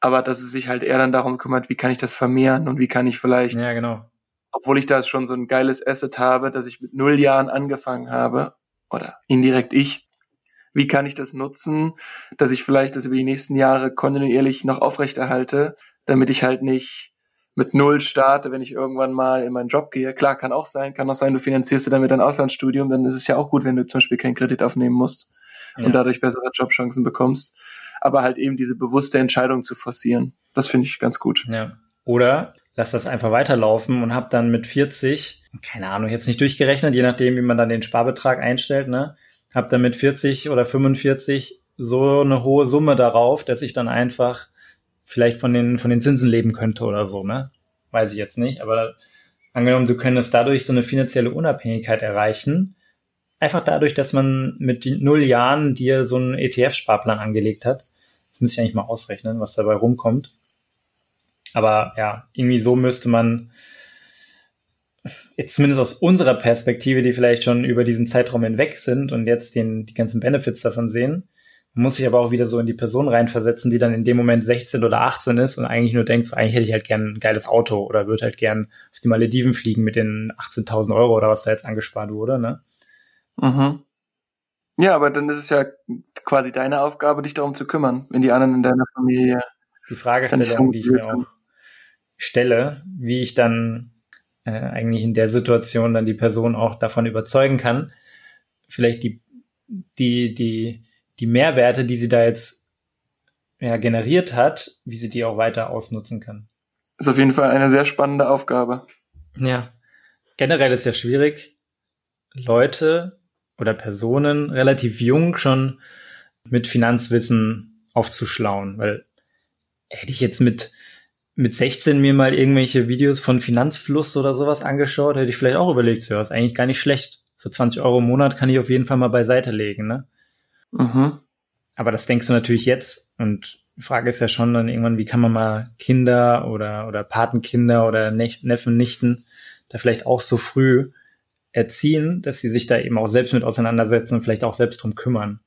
Aber dass es sich halt eher dann darum kümmert, wie kann ich das vermehren und wie kann ich vielleicht, ja, genau. obwohl ich da schon so ein geiles Asset habe, dass ich mit null Jahren angefangen habe, oder indirekt ich, wie kann ich das nutzen, dass ich vielleicht das über die nächsten Jahre kontinuierlich noch aufrechterhalte, damit ich halt nicht mit null starte, wenn ich irgendwann mal in meinen Job gehe. Klar, kann auch sein, kann auch sein, du finanzierst dir damit ein Auslandsstudium, dann ist es ja auch gut, wenn du zum Beispiel keinen Kredit aufnehmen musst ja. und dadurch bessere Jobchancen bekommst. Aber halt eben diese bewusste Entscheidung zu forcieren, das finde ich ganz gut. Ja. Oder lass das einfach weiterlaufen und hab dann mit 40, keine Ahnung, jetzt nicht durchgerechnet, je nachdem, wie man dann den Sparbetrag einstellt, ne, hab dann mit 40 oder 45 so eine hohe Summe darauf, dass ich dann einfach vielleicht von den, von den Zinsen leben könnte oder so, ne? Weiß ich jetzt nicht, aber angenommen, du könntest dadurch so eine finanzielle Unabhängigkeit erreichen, einfach dadurch, dass man mit null Jahren dir so einen ETF-Sparplan angelegt hat. Das müsste ich eigentlich mal ausrechnen, was dabei rumkommt. Aber ja, irgendwie so müsste man jetzt zumindest aus unserer Perspektive, die vielleicht schon über diesen Zeitraum hinweg sind und jetzt den, die ganzen Benefits davon sehen, muss sich aber auch wieder so in die Person reinversetzen, die dann in dem Moment 16 oder 18 ist und eigentlich nur denkt, so, eigentlich hätte ich halt gern ein geiles Auto oder würde halt gern auf die Malediven fliegen mit den 18.000 Euro oder was da jetzt angespart wurde, ne? Mhm. Ja, aber dann ist es ja quasi deine Aufgabe, dich darum zu kümmern, wenn die anderen in deiner Familie. Die Fragestellung, die ich mir auch stelle, wie ich dann äh, eigentlich in der Situation dann die Person auch davon überzeugen kann, vielleicht die, die, die, die Mehrwerte, die sie da jetzt ja, generiert hat, wie sie die auch weiter ausnutzen kann. Ist auf jeden Fall eine sehr spannende Aufgabe. Ja, generell ist ja schwierig, Leute oder Personen relativ jung schon mit Finanzwissen aufzuschlauen, weil hätte ich jetzt mit mit 16 mir mal irgendwelche Videos von Finanzfluss oder sowas angeschaut, hätte ich vielleicht auch überlegt, ja, ist eigentlich gar nicht schlecht. So 20 Euro im Monat kann ich auf jeden Fall mal beiseite legen, ne? Mhm. Aber das denkst du natürlich jetzt und die Frage ist ja schon dann irgendwann, wie kann man mal Kinder oder, oder Patenkinder oder Neffen, Nichten da vielleicht auch so früh erziehen, dass sie sich da eben auch selbst mit auseinandersetzen und vielleicht auch selbst drum kümmern.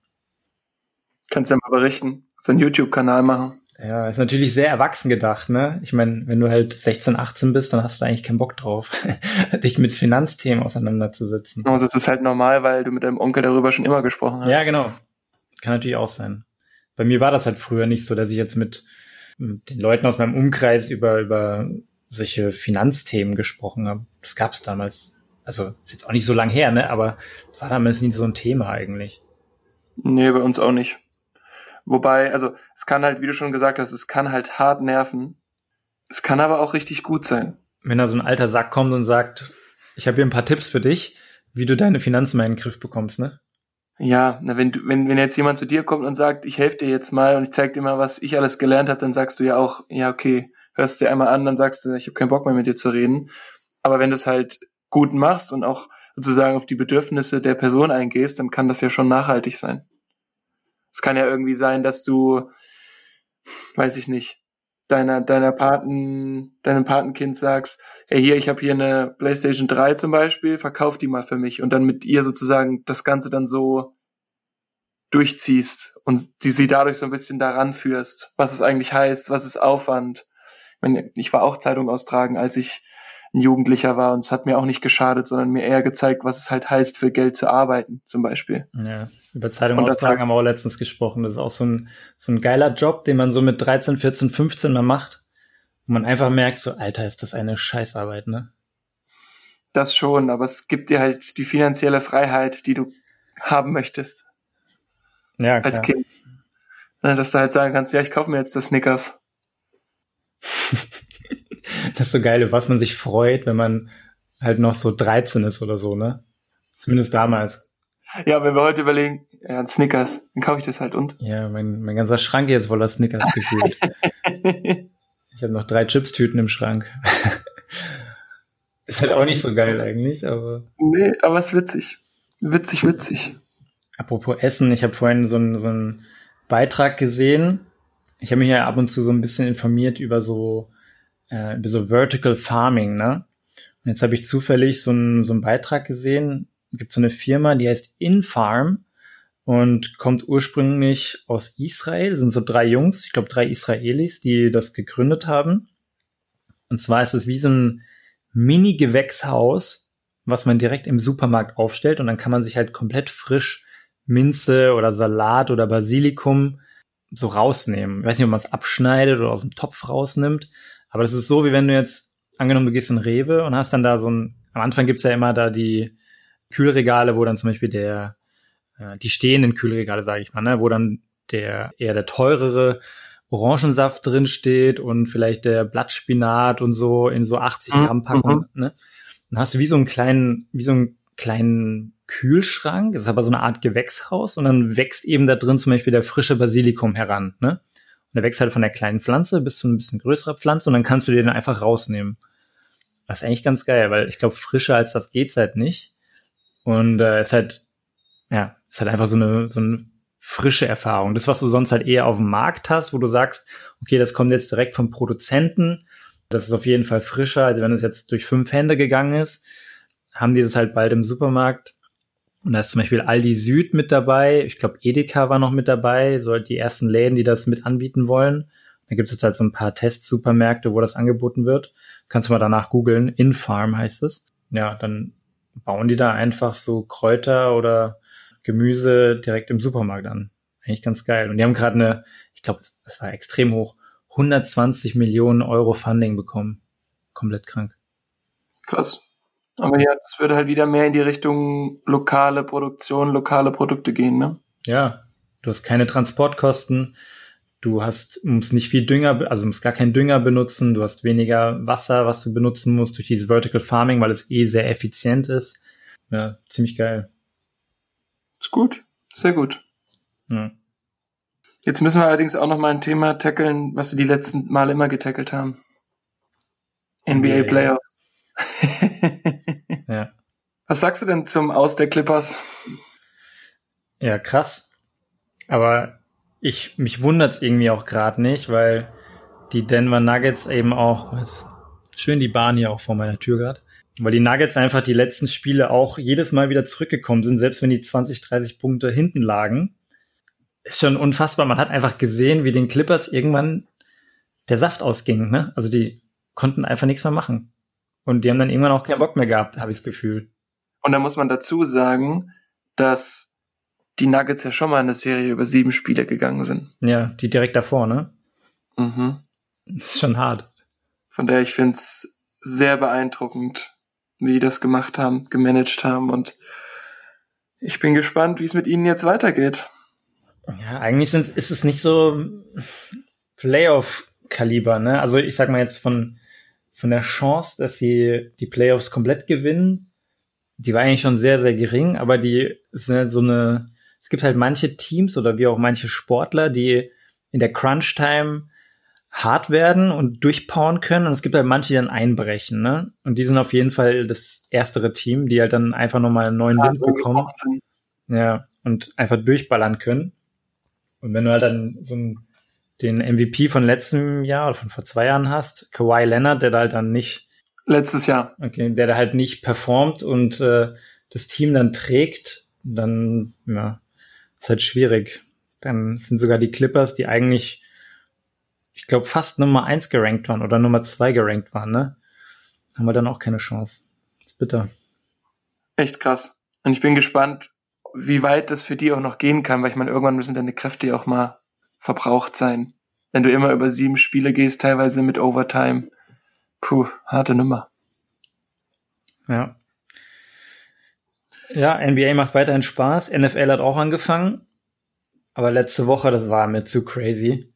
Kannst ja mal berichten, so einen YouTube-Kanal machen. Ja, ist natürlich sehr erwachsen gedacht, ne? Ich meine, wenn du halt 16, 18 bist, dann hast du da eigentlich keinen Bock drauf, dich mit Finanzthemen auseinanderzusetzen. Also es ist halt normal, weil du mit deinem Onkel darüber schon immer gesprochen hast. Ja, genau. Kann natürlich auch sein. Bei mir war das halt früher nicht so, dass ich jetzt mit, mit den Leuten aus meinem Umkreis über, über solche Finanzthemen gesprochen habe. Das gab es damals. Also ist jetzt auch nicht so lang her, ne? Aber es war damals nicht so ein Thema eigentlich. Nee, bei uns auch nicht. Wobei, also es kann halt, wie du schon gesagt hast, es kann halt hart nerven. Es kann aber auch richtig gut sein. Wenn da so ein alter Sack kommt und sagt, ich habe hier ein paar Tipps für dich, wie du deine Finanzen mal in den Griff bekommst, ne? Ja, na, wenn, du, wenn, wenn jetzt jemand zu dir kommt und sagt, ich helfe dir jetzt mal und ich zeig dir mal, was ich alles gelernt habe, dann sagst du ja auch, ja, okay, hörst dir einmal an, dann sagst du, ich habe keinen Bock mehr mit dir zu reden. Aber wenn du es halt gut machst und auch sozusagen auf die Bedürfnisse der Person eingehst, dann kann das ja schon nachhaltig sein. Es kann ja irgendwie sein, dass du, weiß ich nicht, deiner, deiner Paten, deinem Patenkind sagst, hey hier, ich habe hier eine PlayStation 3 zum Beispiel, verkauf die mal für mich und dann mit ihr sozusagen das Ganze dann so durchziehst und die sie dadurch so ein bisschen daran führst, was es eigentlich heißt, was ist Aufwand. Ich, meine, ich war auch Zeitung austragen, als ich ein Jugendlicher war. Und es hat mir auch nicht geschadet, sondern mir eher gezeigt, was es halt heißt, für Geld zu arbeiten, zum Beispiel. Ja, über Zeitung austragen haben wir auch letztens gesprochen. Das ist auch so ein, so ein geiler Job, den man so mit 13, 14, 15 mal macht. Wo man einfach merkt, so, Alter, ist das eine Scheißarbeit, ne? Das schon, aber es gibt dir halt die finanzielle Freiheit, die du haben möchtest. Ja, klar. Als Kind. Ne, dass du halt sagen kannst, ja, ich kaufe mir jetzt das Snickers. das ist so geil, was man sich freut, wenn man halt noch so 13 ist oder so, ne? Zumindest damals. Ja, wenn wir heute überlegen, ja, ein Snickers, dann kaufe ich das halt und. Ja, mein, mein ganzer Schrank jetzt voller Snickers gefühlt. ich habe noch drei Chips-Tüten im Schrank. ist halt auch nicht so geil eigentlich, aber. Nee, aber es ist witzig. Witzig, witzig. Apropos Essen, ich habe vorhin so einen so einen Beitrag gesehen. Ich habe mich ja ab und zu so ein bisschen informiert über so äh, so Vertical Farming, ne? Und jetzt habe ich zufällig so einen, so einen Beitrag gesehen. Es gibt so eine Firma, die heißt Infarm und kommt ursprünglich aus Israel. Das sind so drei Jungs, ich glaube drei Israelis, die das gegründet haben. Und zwar ist es wie so ein Mini-Gewächshaus, was man direkt im Supermarkt aufstellt und dann kann man sich halt komplett frisch Minze oder Salat oder Basilikum so rausnehmen. Ich weiß nicht, ob man es abschneidet oder aus dem Topf rausnimmt, aber das ist so, wie wenn du jetzt, angenommen, du gehst in Rewe und hast dann da so ein, am Anfang gibt's ja immer da die Kühlregale, wo dann zum Beispiel der, äh, die stehenden Kühlregale, sage ich mal, ne, wo dann der eher der teurere Orangensaft drin steht und vielleicht der Blattspinat und so in so 80 mhm, Gramm Packung, mhm. ne? Dann hast du wie so einen kleinen, wie so einen kleinen Kühlschrank, das ist aber so eine Art Gewächshaus und dann wächst eben da drin zum Beispiel der frische Basilikum heran, ne? Und der wächst halt von der kleinen Pflanze bis zu ein bisschen größerer Pflanze und dann kannst du den einfach rausnehmen. Das ist eigentlich ganz geil, weil ich glaube, frischer als das geht's halt nicht. Und äh, ist halt, ja, ist halt einfach so eine, so eine frische Erfahrung. Das, was du sonst halt eher auf dem Markt hast, wo du sagst, okay, das kommt jetzt direkt vom Produzenten, das ist auf jeden Fall frischer, als wenn es jetzt durch fünf Hände gegangen ist, haben die das halt bald im Supermarkt. Und da ist zum Beispiel Aldi Süd mit dabei. Ich glaube, Edeka war noch mit dabei. So halt die ersten Läden, die das mit anbieten wollen. Da gibt es jetzt halt so ein paar Testsupermärkte, wo das angeboten wird. Kannst du mal danach googeln. Infarm heißt es. Ja, dann bauen die da einfach so Kräuter oder Gemüse direkt im Supermarkt an. Eigentlich ganz geil. Und die haben gerade eine, ich glaube, es war extrem hoch, 120 Millionen Euro Funding bekommen. Komplett krank. Krass. Aber ja, das würde halt wieder mehr in die Richtung lokale Produktion, lokale Produkte gehen, ne? Ja, du hast keine Transportkosten, du hast, musst nicht viel Dünger, also musst gar keinen Dünger benutzen, du hast weniger Wasser, was du benutzen musst durch dieses Vertical Farming, weil es eh sehr effizient ist. Ja, ziemlich geil. Ist gut, sehr gut. Ja. Jetzt müssen wir allerdings auch noch mal ein Thema tackeln, was wir die letzten Mal immer getackelt haben. NBA yeah. Playoffs. ja. Was sagst du denn zum Aus der Clippers? Ja, krass. Aber ich, mich wundert's irgendwie auch gerade nicht, weil die Denver Nuggets eben auch, ist schön die Bahn hier auch vor meiner Tür gerade, weil die Nuggets einfach die letzten Spiele auch jedes Mal wieder zurückgekommen sind, selbst wenn die 20, 30 Punkte hinten lagen. Ist schon unfassbar. Man hat einfach gesehen, wie den Clippers irgendwann der Saft ausging. Ne? Also die konnten einfach nichts mehr machen. Und die haben dann irgendwann auch keinen Bock mehr gehabt, habe ich das Gefühl. Und da muss man dazu sagen, dass die Nuggets ja schon mal in eine Serie über sieben Spiele gegangen sind. Ja, die direkt davor, ne? Mhm. Das ist schon hart. Von daher, ich finde es sehr beeindruckend, wie die das gemacht haben, gemanagt haben und ich bin gespannt, wie es mit ihnen jetzt weitergeht. Ja, eigentlich sind, ist es nicht so Playoff-Kaliber, ne? Also ich sag mal jetzt von von der Chance, dass sie die Playoffs komplett gewinnen, die war eigentlich schon sehr, sehr gering, aber die sind halt so eine, es gibt halt manche Teams oder wie auch manche Sportler, die in der Crunch-Time hart werden und durchpowern können und es gibt halt manche, die dann einbrechen, ne? Und die sind auf jeden Fall das erstere Team, die halt dann einfach nochmal einen neuen ja, Wind bekommen. Ja, und einfach durchballern können. Und wenn du halt dann so ein den MVP von letztem Jahr oder von vor zwei Jahren hast, Kawhi Leonard, der da halt dann nicht letztes Jahr, okay, der da halt nicht performt und äh, das Team dann trägt, dann ja, ist halt schwierig. Dann sind sogar die Clippers, die eigentlich, ich glaube, fast Nummer eins gerankt waren oder Nummer zwei gerankt waren, ne? haben wir dann auch keine Chance. Das ist bitter. Echt krass. Und ich bin gespannt, wie weit das für die auch noch gehen kann, weil ich meine, irgendwann müssen deine Kräfte ja auch mal verbraucht sein. Wenn du immer über sieben Spiele gehst, teilweise mit Overtime. Puh, harte Nummer. Ja. Ja, NBA macht weiterhin Spaß. NFL hat auch angefangen. Aber letzte Woche, das war mir zu crazy.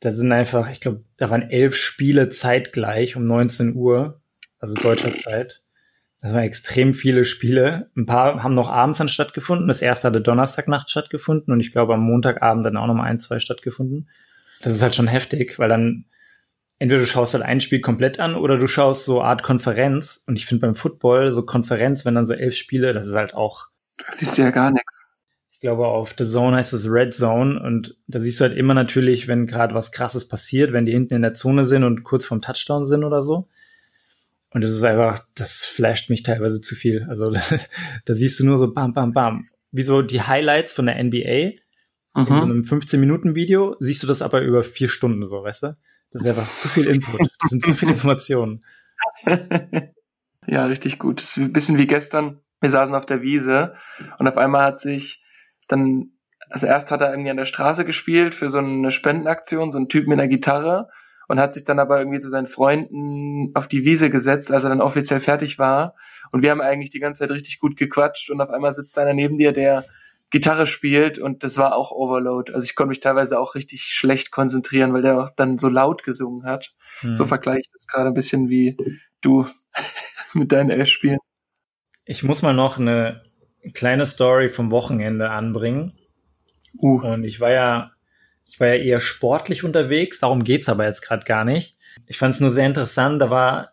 Da sind einfach, ich glaube, da waren elf Spiele zeitgleich um 19 Uhr, also deutscher Zeit. Das waren extrem viele Spiele. Ein paar haben noch abends dann stattgefunden. Das erste hatte Donnerstagnacht stattgefunden und ich glaube am Montagabend dann auch noch mal ein, zwei stattgefunden. Das ist halt schon heftig, weil dann entweder du schaust halt ein Spiel komplett an oder du schaust so Art Konferenz. Und ich finde beim Football so Konferenz, wenn dann so elf Spiele, das ist halt auch. Da siehst du ja gar nichts. Ich glaube, auf The Zone heißt es Red Zone und da siehst du halt immer natürlich, wenn gerade was krasses passiert, wenn die hinten in der Zone sind und kurz vorm Touchdown sind oder so. Und das ist einfach, das flasht mich teilweise zu viel. Also da siehst du nur so bam, bam, bam. Wie so die Highlights von der NBA. Mhm. In so einem 15-Minuten-Video siehst du das aber über vier Stunden so, weißt du? Das ist einfach zu viel Input. Das sind zu viele Informationen. ja, richtig gut. Das ist ein bisschen wie gestern. Wir saßen auf der Wiese und auf einmal hat sich dann, also erst hat er irgendwie an der Straße gespielt für so eine Spendenaktion, so ein Typ mit einer Gitarre und hat sich dann aber irgendwie zu seinen Freunden auf die Wiese gesetzt, als er dann offiziell fertig war. Und wir haben eigentlich die ganze Zeit richtig gut gequatscht und auf einmal sitzt einer neben dir, der Gitarre spielt und das war auch Overload. Also ich konnte mich teilweise auch richtig schlecht konzentrieren, weil der auch dann so laut gesungen hat. Mhm. So vergleiche ich das gerade ein bisschen wie du mit deinen Elf-Spielen. Ich muss mal noch eine kleine Story vom Wochenende anbringen. Uh. Und ich war ja ich war ja eher sportlich unterwegs, darum geht's aber jetzt gerade gar nicht. Ich fand es nur sehr interessant, da war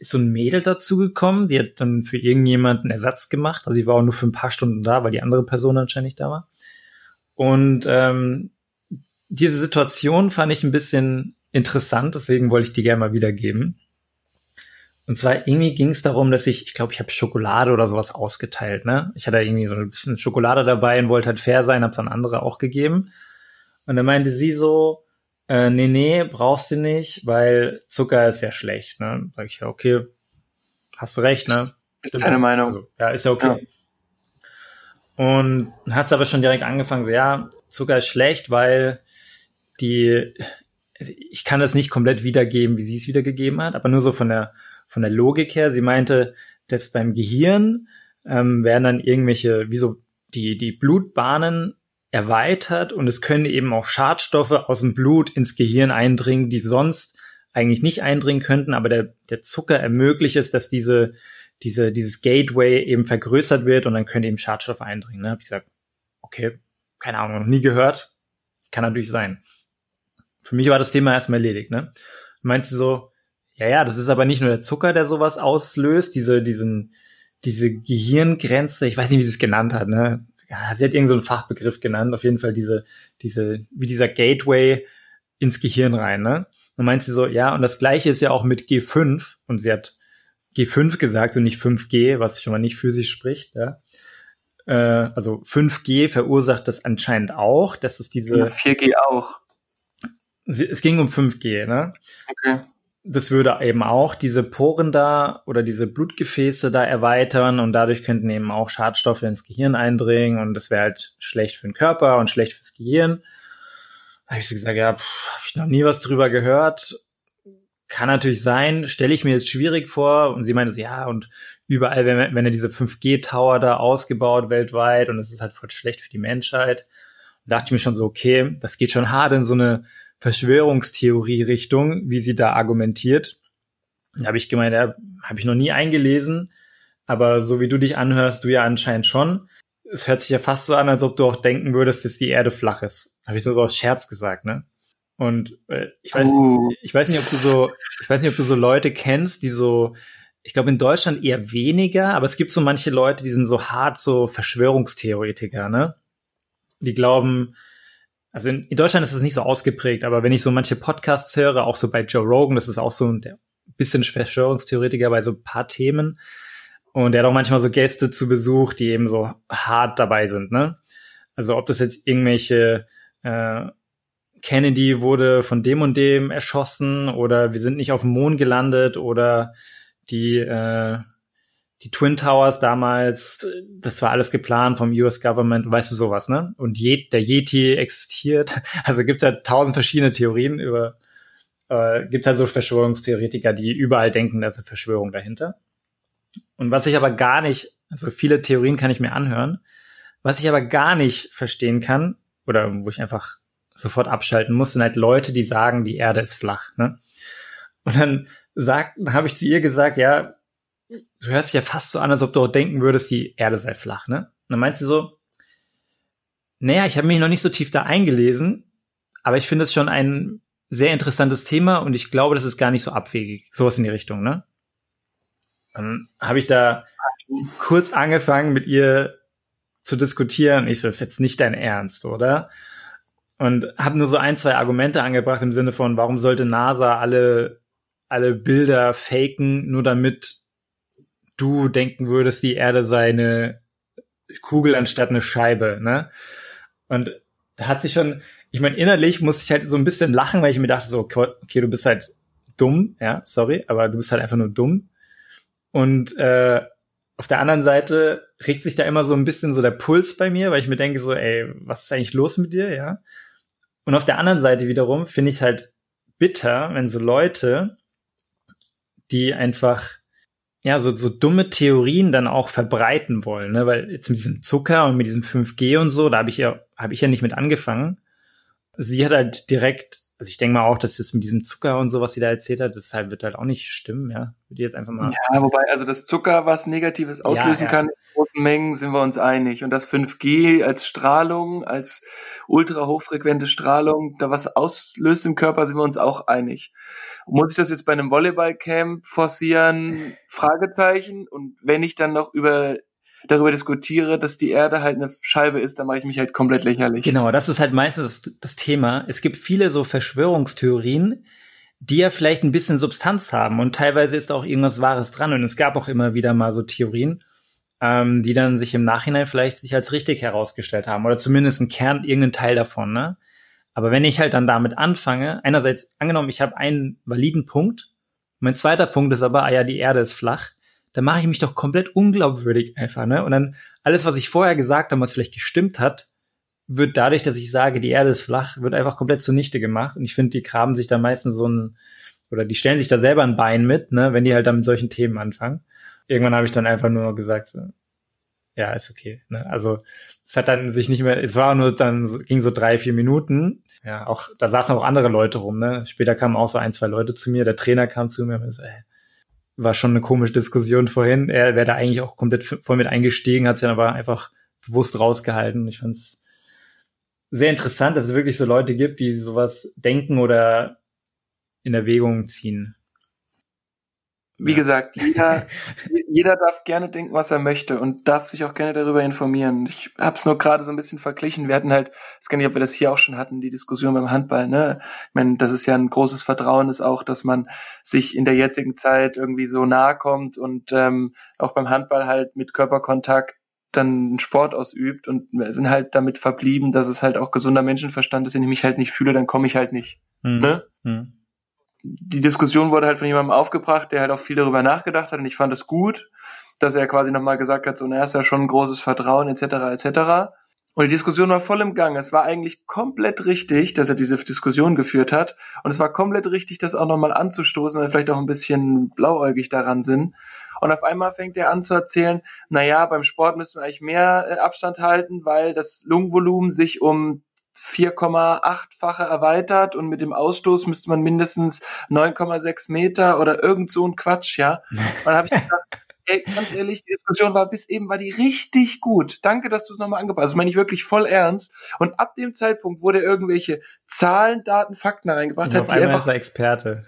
so ein Mädel dazugekommen, die hat dann für irgendjemanden Ersatz gemacht. Also die war auch nur für ein paar Stunden da, weil die andere Person anscheinend nicht da war. Und ähm, diese Situation fand ich ein bisschen interessant, deswegen wollte ich die gerne mal wiedergeben. Und zwar irgendwie ging es darum, dass ich, ich glaube, ich habe Schokolade oder sowas ausgeteilt. Ne? Ich hatte irgendwie so ein bisschen Schokolade dabei und wollte halt fair sein, habe es an andere auch gegeben. Und dann meinte sie so, äh, nee, nee, brauchst du nicht, weil Zucker ist ja schlecht. Ne? Sag ich ja, okay, hast du recht, ne? Ist deine Meinung. Also, ja, ist ja okay. Ja. Und hat es aber schon direkt angefangen, so, ja, Zucker ist schlecht, weil die, ich kann das nicht komplett wiedergeben, wie sie es wiedergegeben hat, aber nur so von der, von der Logik her. Sie meinte, dass beim Gehirn ähm, werden dann irgendwelche, wie so die, die Blutbahnen erweitert und es können eben auch Schadstoffe aus dem Blut ins Gehirn eindringen, die sonst eigentlich nicht eindringen könnten, aber der, der Zucker ermöglicht es, dass diese, diese, dieses Gateway eben vergrößert wird und dann können eben Schadstoffe eindringen. Ne? Hab ich gesagt, okay, keine Ahnung, noch nie gehört, kann natürlich sein. Für mich war das Thema erstmal erledigt. Ne? Meinst du so, ja, ja, das ist aber nicht nur der Zucker, der sowas auslöst, diese, diesen, diese Gehirngrenze, ich weiß nicht, wie sie es genannt hat, ne? Ja, sie hat irgendeinen so Fachbegriff genannt, auf jeden Fall diese, diese, wie dieser Gateway ins Gehirn rein, ne? Und meint sie so, ja, und das gleiche ist ja auch mit G5, und sie hat G5 gesagt und nicht 5G, was schon mal nicht für sich spricht, ja. Äh, also 5G verursacht das anscheinend auch, dass es diese. Ja, 4G auch. Es ging um 5G, ne? Okay das würde eben auch diese Poren da oder diese Blutgefäße da erweitern und dadurch könnten eben auch Schadstoffe ins Gehirn eindringen und das wäre halt schlecht für den Körper und schlecht fürs Gehirn. Da habe ich so gesagt, ja, habe ich noch nie was drüber gehört. Kann natürlich sein, stelle ich mir jetzt schwierig vor. Und sie meinte so, ja, und überall, wenn, wenn er diese 5G-Tower da ausgebaut weltweit und es ist halt voll schlecht für die Menschheit. Da dachte ich mir schon so, okay, das geht schon hart in so eine Verschwörungstheorie-Richtung, wie sie da argumentiert. Da habe ich gemeint, ja, habe ich noch nie eingelesen, aber so wie du dich anhörst, du ja anscheinend schon. Es hört sich ja fast so an, als ob du auch denken würdest, dass die Erde flach ist. Habe ich nur so aus Scherz gesagt, ne? Und äh, ich weiß, uh. ich weiß nicht, ob du so, ich weiß nicht, ob du so Leute kennst, die so, ich glaube in Deutschland eher weniger, aber es gibt so manche Leute, die sind so hart so Verschwörungstheoretiker, ne? Die glauben, also in, in Deutschland ist es nicht so ausgeprägt, aber wenn ich so manche Podcasts höre, auch so bei Joe Rogan, das ist auch so ein bisschen Verschwörungstheoretiker bei so ein paar Themen. Und der hat auch manchmal so Gäste zu Besuch, die eben so hart dabei sind, ne? Also ob das jetzt irgendwelche äh, Kennedy wurde von dem und dem erschossen oder wir sind nicht auf dem Mond gelandet oder die, äh, die Twin Towers damals, das war alles geplant vom US Government, weißt du sowas, ne? Und Je der Yeti existiert. Also gibt es halt tausend verschiedene Theorien über, äh, gibt halt so Verschwörungstheoretiker, die überall denken, da ist eine Verschwörung dahinter. Und was ich aber gar nicht, also viele Theorien kann ich mir anhören, was ich aber gar nicht verstehen kann, oder wo ich einfach sofort abschalten muss, sind halt Leute, die sagen, die Erde ist flach. Ne? Und dann sagt, habe ich zu ihr gesagt, ja, du hörst dich ja fast so an, als ob du auch denken würdest, die Erde sei flach, ne? Und dann meint sie so, naja, ich habe mich noch nicht so tief da eingelesen, aber ich finde es schon ein sehr interessantes Thema und ich glaube, das ist gar nicht so abwegig. Sowas in die Richtung, ne? Dann habe ich da kurz angefangen, mit ihr zu diskutieren. Ich so, das ist jetzt nicht dein Ernst, oder? Und habe nur so ein, zwei Argumente angebracht im Sinne von, warum sollte NASA alle, alle Bilder faken, nur damit du denken würdest, die Erde sei eine Kugel anstatt eine Scheibe, ne? Und da hat sich schon, ich meine, innerlich musste ich halt so ein bisschen lachen, weil ich mir dachte so, okay, du bist halt dumm, ja, sorry, aber du bist halt einfach nur dumm. Und äh, auf der anderen Seite regt sich da immer so ein bisschen so der Puls bei mir, weil ich mir denke so, ey, was ist eigentlich los mit dir, ja? Und auf der anderen Seite wiederum finde ich halt bitter, wenn so Leute, die einfach ja, so, so dumme Theorien dann auch verbreiten wollen, ne? Weil jetzt mit diesem Zucker und mit diesem 5G und so, da habe ich ja, habe ich ja nicht mit angefangen. Sie hat halt direkt, also ich denke mal auch, dass das mit diesem Zucker und so, was sie da erzählt hat, das halt, wird halt auch nicht stimmen, ja. Würde jetzt einfach mal. Ja, wobei, also das Zucker, was Negatives auslösen ja, ja. kann in großen Mengen, sind wir uns einig. Und das 5G als Strahlung, als ultra hochfrequente Strahlung, da was auslöst im Körper, sind wir uns auch einig. Muss ich das jetzt bei einem Volleyballcamp forcieren? Fragezeichen. Und wenn ich dann noch über darüber diskutiere, dass die Erde halt eine Scheibe ist, dann mache ich mich halt komplett lächerlich. Genau, das ist halt meistens das, das Thema. Es gibt viele so Verschwörungstheorien, die ja vielleicht ein bisschen Substanz haben und teilweise ist auch irgendwas Wahres dran und es gab auch immer wieder mal so Theorien, ähm, die dann sich im Nachhinein vielleicht sich als richtig herausgestellt haben oder zumindest ein Kern, irgendein Teil davon, ne? Aber wenn ich halt dann damit anfange, einerseits angenommen, ich habe einen validen Punkt, mein zweiter Punkt ist aber, ah ja, die Erde ist flach, dann mache ich mich doch komplett unglaubwürdig einfach, ne? Und dann alles, was ich vorher gesagt habe, was vielleicht gestimmt hat, wird dadurch, dass ich sage, die Erde ist flach, wird einfach komplett zunichte gemacht. Und ich finde, die graben sich da meistens so ein, oder die stellen sich da selber ein Bein mit, ne, wenn die halt dann mit solchen Themen anfangen. Irgendwann habe ich dann einfach nur gesagt, so, ja, ist okay. Ne? Also es hat dann sich nicht mehr, es war nur dann, ging so drei, vier Minuten. Ja, auch, da saßen auch andere Leute rum, ne? Später kamen auch so ein, zwei Leute zu mir, der Trainer kam zu mir und so, ey, war schon eine komische Diskussion vorhin. Er wäre da eigentlich auch komplett voll mit eingestiegen, hat sich dann aber einfach bewusst rausgehalten. Ich fand es sehr interessant, dass es wirklich so Leute gibt, die sowas denken oder in Erwägung ziehen. Wie ja. gesagt, jeder, jeder darf gerne denken, was er möchte und darf sich auch gerne darüber informieren. Ich habe es nur gerade so ein bisschen verglichen. Wir hatten halt, ich weiß gar nicht, ob wir das hier auch schon hatten, die Diskussion beim Handball. Ne? Ich meine, das ist ja ein großes Vertrauen, ist auch, dass man sich in der jetzigen Zeit irgendwie so nahe kommt und ähm, auch beim Handball halt mit Körperkontakt dann Sport ausübt und sind halt damit verblieben, dass es halt auch gesunder Menschenverstand ist, wenn ich mich halt nicht fühle, dann komme ich halt nicht. Hm. Ne? Hm die Diskussion wurde halt von jemandem aufgebracht, der halt auch viel darüber nachgedacht hat und ich fand es gut, dass er quasi nochmal gesagt hat, so, na, ist ja schon ein großes Vertrauen etc. etc. Und die Diskussion war voll im Gang. Es war eigentlich komplett richtig, dass er diese Diskussion geführt hat. Und es war komplett richtig, das auch nochmal anzustoßen, weil wir vielleicht auch ein bisschen blauäugig daran sind. Und auf einmal fängt er an zu erzählen, na ja, beim Sport müssen wir eigentlich mehr äh, Abstand halten, weil das Lungenvolumen sich um 4,8-fache erweitert und mit dem Ausstoß müsste man mindestens 9,6 Meter oder irgend so ein Quatsch, ja. Und dann habe ich gedacht, ey, ganz ehrlich, die Diskussion war bis eben, war die richtig gut. Danke, dass du es nochmal angepasst hast. Das meine ich wirklich voll ernst. Und ab dem Zeitpunkt, wo der irgendwelche Zahlen, Daten, Fakten reingebracht hat, die einfach. Ist er Experte.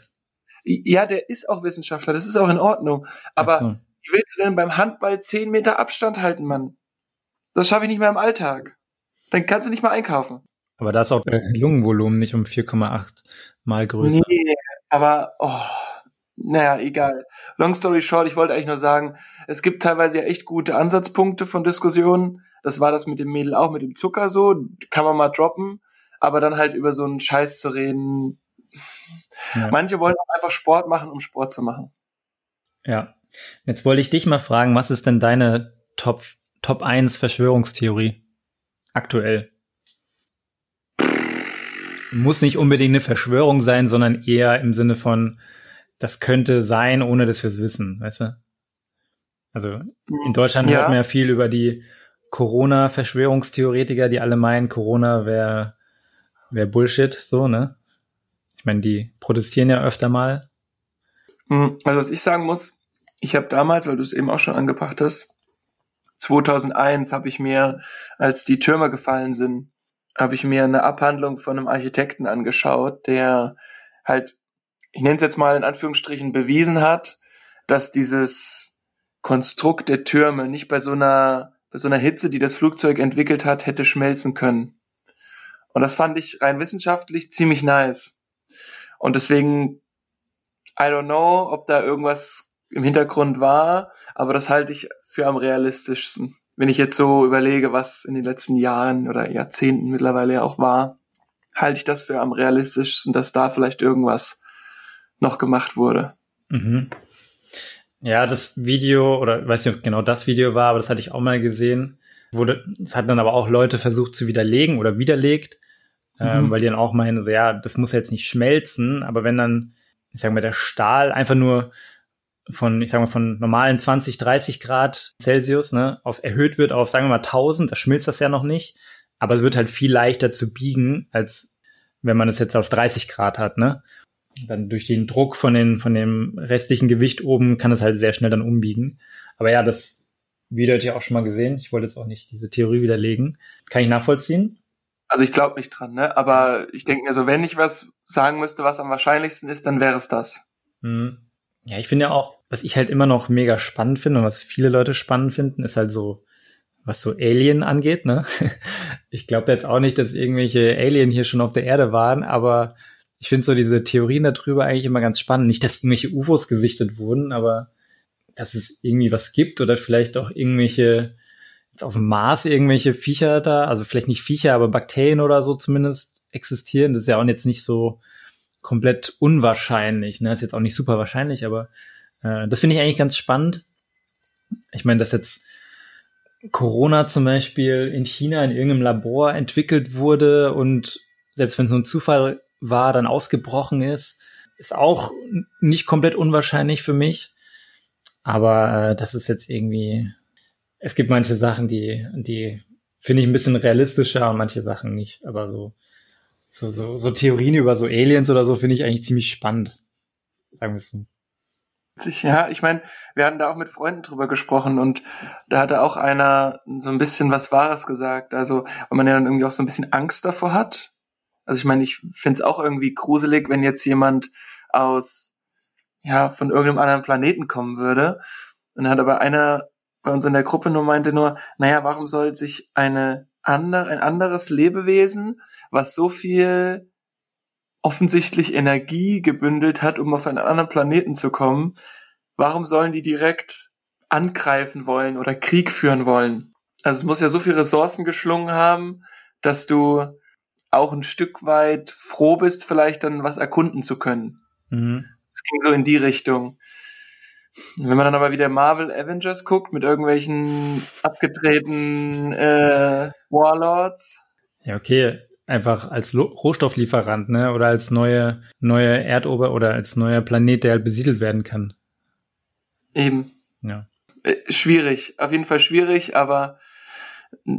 Ja, der ist auch Wissenschaftler, das ist auch in Ordnung. Aber so. wie willst du denn beim Handball 10 Meter Abstand halten, Mann? Das schaffe ich nicht mehr im Alltag. Dann kannst du nicht mal einkaufen. Aber da ist auch der Lungenvolumen nicht um 4,8 mal größer. Nee, aber, oh, naja, egal. Long story short, ich wollte eigentlich nur sagen, es gibt teilweise ja echt gute Ansatzpunkte von Diskussionen. Das war das mit dem Mädel auch, mit dem Zucker so. Kann man mal droppen. Aber dann halt über so einen Scheiß zu reden. Ja. Manche wollen auch einfach Sport machen, um Sport zu machen. Ja. Jetzt wollte ich dich mal fragen, was ist denn deine Top, Top 1 Verschwörungstheorie aktuell? Muss nicht unbedingt eine Verschwörung sein, sondern eher im Sinne von, das könnte sein, ohne dass wir es wissen, weißt du? Also in Deutschland ja. hört man ja viel über die Corona-Verschwörungstheoretiker, die alle meinen, Corona wäre wär Bullshit, so, ne? Ich meine, die protestieren ja öfter mal. Hm, also was ich sagen muss, ich habe damals, weil du es eben auch schon angebracht hast, 2001 habe ich mir, als die Türme gefallen sind, habe ich mir eine Abhandlung von einem Architekten angeschaut, der halt, ich nenne es jetzt mal in Anführungsstrichen, bewiesen hat, dass dieses Konstrukt der Türme nicht bei so einer, bei so einer Hitze, die das Flugzeug entwickelt hat, hätte schmelzen können. Und das fand ich rein wissenschaftlich ziemlich nice. Und deswegen, I don't know, ob da irgendwas im Hintergrund war, aber das halte ich für am realistischsten. Wenn ich jetzt so überlege, was in den letzten Jahren oder Jahrzehnten mittlerweile ja auch war, halte ich das für am realistischsten, dass da vielleicht irgendwas noch gemacht wurde. Mhm. Ja, das Video, oder ich weiß nicht, ob genau das Video war, aber das hatte ich auch mal gesehen. Wurde, das hat dann aber auch Leute versucht zu widerlegen oder widerlegt, ähm, mhm. ähm, weil die dann auch meinen, so, ja, das muss jetzt nicht schmelzen, aber wenn dann, ich sag mal, der Stahl einfach nur von, ich sag mal, von normalen 20, 30 Grad Celsius, ne, auf erhöht wird auf, sagen wir mal, 1000, da schmilzt das ja noch nicht, aber es wird halt viel leichter zu biegen, als wenn man es jetzt auf 30 Grad hat, ne dann durch den Druck von, den, von dem restlichen Gewicht oben kann es halt sehr schnell dann umbiegen. Aber ja, das hatte ich auch schon mal gesehen. Ich wollte jetzt auch nicht diese Theorie widerlegen. Kann ich nachvollziehen? Also ich glaube nicht dran, ne? Aber ich denke mir so, wenn ich was sagen müsste, was am wahrscheinlichsten ist, dann wäre es das. Hm. Ja, ich finde ja auch, was ich halt immer noch mega spannend finde und was viele Leute spannend finden, ist halt so, was so Alien angeht, ne? Ich glaube jetzt auch nicht, dass irgendwelche Alien hier schon auf der Erde waren, aber ich finde so diese Theorien darüber eigentlich immer ganz spannend. Nicht, dass irgendwelche UFOs gesichtet wurden, aber dass es irgendwie was gibt oder vielleicht auch irgendwelche, jetzt auf dem Mars irgendwelche Viecher da, also vielleicht nicht Viecher, aber Bakterien oder so zumindest existieren. Das ist ja auch jetzt nicht so komplett unwahrscheinlich. Ne? ist jetzt auch nicht super wahrscheinlich, aber äh, das finde ich eigentlich ganz spannend. Ich meine, dass jetzt Corona zum Beispiel in China in irgendeinem Labor entwickelt wurde und selbst wenn es nur ein Zufall war, dann ausgebrochen ist. Ist auch nicht komplett unwahrscheinlich für mich. Aber äh, das ist jetzt irgendwie, es gibt manche Sachen, die, die finde ich ein bisschen realistischer und manche Sachen nicht. Aber so, so, so, so Theorien über so Aliens oder so finde ich eigentlich ziemlich spannend. Sagen wir es so. Ja, ich meine, wir hatten da auch mit Freunden drüber gesprochen und da hatte auch einer so ein bisschen was Wahres gesagt. Also, weil man ja dann irgendwie auch so ein bisschen Angst davor hat, also ich meine, ich finde es auch irgendwie gruselig, wenn jetzt jemand aus, ja, von irgendeinem anderen Planeten kommen würde. Und dann hat aber einer bei uns in der Gruppe nur meinte nur, naja, warum soll sich eine andere, ein anderes Lebewesen, was so viel offensichtlich Energie gebündelt hat, um auf einen anderen Planeten zu kommen, warum sollen die direkt angreifen wollen oder Krieg führen wollen? Also es muss ja so viel Ressourcen geschlungen haben, dass du auch ein Stück weit froh bist, vielleicht dann was erkunden zu können. Mhm. Ging so in die Richtung. Wenn man dann aber wieder Marvel Avengers guckt mit irgendwelchen abgedrehten äh, Warlords. Ja, okay. Einfach als Lo Rohstofflieferant, ne? Oder als neue, neue Erdober oder als neuer Planet, der halt besiedelt werden kann. Eben. Ja. Äh, schwierig. Auf jeden Fall schwierig, aber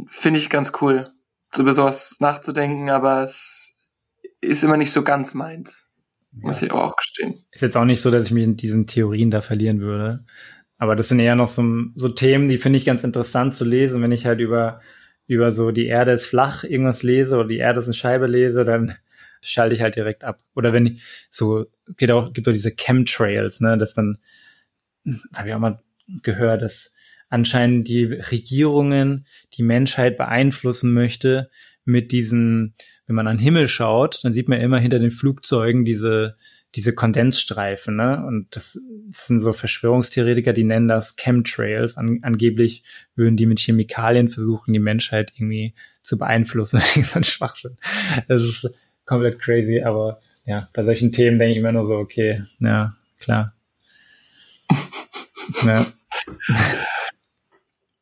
finde ich ganz cool über sowas nachzudenken, aber es ist immer nicht so ganz meins. Ja. Muss ich auch gestehen. Ist jetzt auch nicht so, dass ich mich in diesen Theorien da verlieren würde. Aber das sind eher noch so, so Themen, die finde ich ganz interessant zu lesen, wenn ich halt über, über so die Erde ist flach irgendwas lese oder die Erde ist eine Scheibe lese, dann schalte ich halt direkt ab. Oder wenn ich so, geht auch, gibt auch diese Chemtrails, ne, das dann, habe ich auch mal gehört, dass anscheinend die Regierungen die Menschheit beeinflussen möchte mit diesen, wenn man an den Himmel schaut, dann sieht man immer hinter den Flugzeugen diese, diese Kondensstreifen, ne? Und das, das sind so Verschwörungstheoretiker, die nennen das Chemtrails. An, angeblich würden die mit Chemikalien versuchen, die Menschheit irgendwie zu beeinflussen. so ein Schwachsinn. Das ist komplett crazy, aber ja, bei solchen Themen denke ich immer nur so, okay, ja, klar. Ja.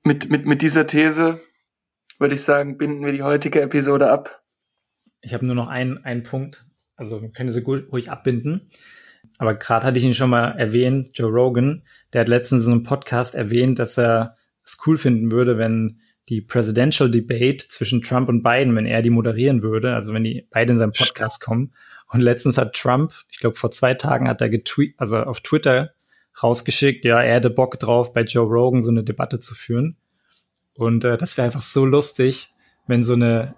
mit, mit, mit dieser These würde ich sagen, binden wir die heutige Episode ab. Ich habe nur noch einen, einen Punkt. Also wir können sie gut ruhig abbinden. Aber gerade hatte ich ihn schon mal erwähnt, Joe Rogan, der hat letztens in einem Podcast erwähnt, dass er es cool finden würde, wenn die Presidential Debate zwischen Trump und Biden, wenn er die moderieren würde, also wenn die beide in seinem Podcast kommen. Und letztens hat Trump, ich glaube vor zwei Tagen hat er getweet, also auf Twitter rausgeschickt, ja, er hätte Bock drauf, bei Joe Rogan so eine Debatte zu führen. Und äh, das wäre einfach so lustig, wenn so eine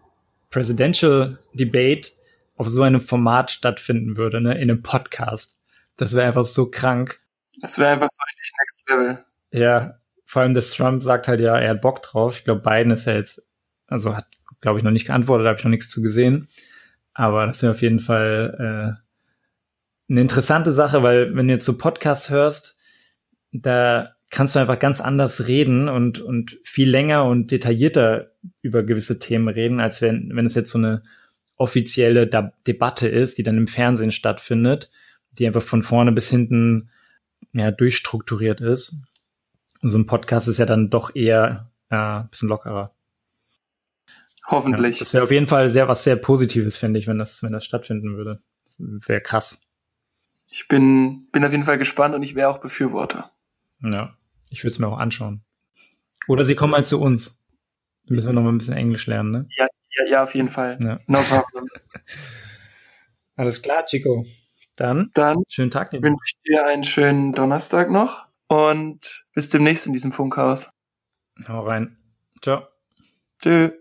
Presidential Debate auf so einem Format stattfinden würde, ne, in einem Podcast. Das wäre einfach so krank. Das wäre einfach so richtig next level. Ja, vor allem, dass Trump sagt halt, ja, er hat Bock drauf. Ich glaube, Biden ist ja jetzt, also hat, glaube ich, noch nicht geantwortet, habe ich noch nichts zu gesehen. Aber das wäre auf jeden Fall äh, eine interessante Sache, weil wenn du jetzt so Podcasts hörst, da kannst du einfach ganz anders reden und, und viel länger und detaillierter über gewisse Themen reden, als wenn, wenn es jetzt so eine offizielle da Debatte ist, die dann im Fernsehen stattfindet, die einfach von vorne bis hinten ja, durchstrukturiert ist. Und so ein Podcast ist ja dann doch eher äh, ein bisschen lockerer. Hoffentlich. Ja, das wäre auf jeden Fall sehr was sehr Positives, finde ich, wenn das, wenn das stattfinden würde. Wäre krass. Ich bin, bin auf jeden Fall gespannt und ich wäre auch Befürworter. Ja, ich würde es mir auch anschauen. Oder sie kommen halt zu uns. Da müssen wir noch mal ein bisschen Englisch lernen, ne? Ja, ja, ja auf jeden Fall. Ja. No problem. Alles klar, Chico. Dann, Dann schönen Tag dir. Wünsche ich dir einen schönen Donnerstag noch und bis demnächst in diesem Funkhaus. Hau rein. Ciao. Tschüss.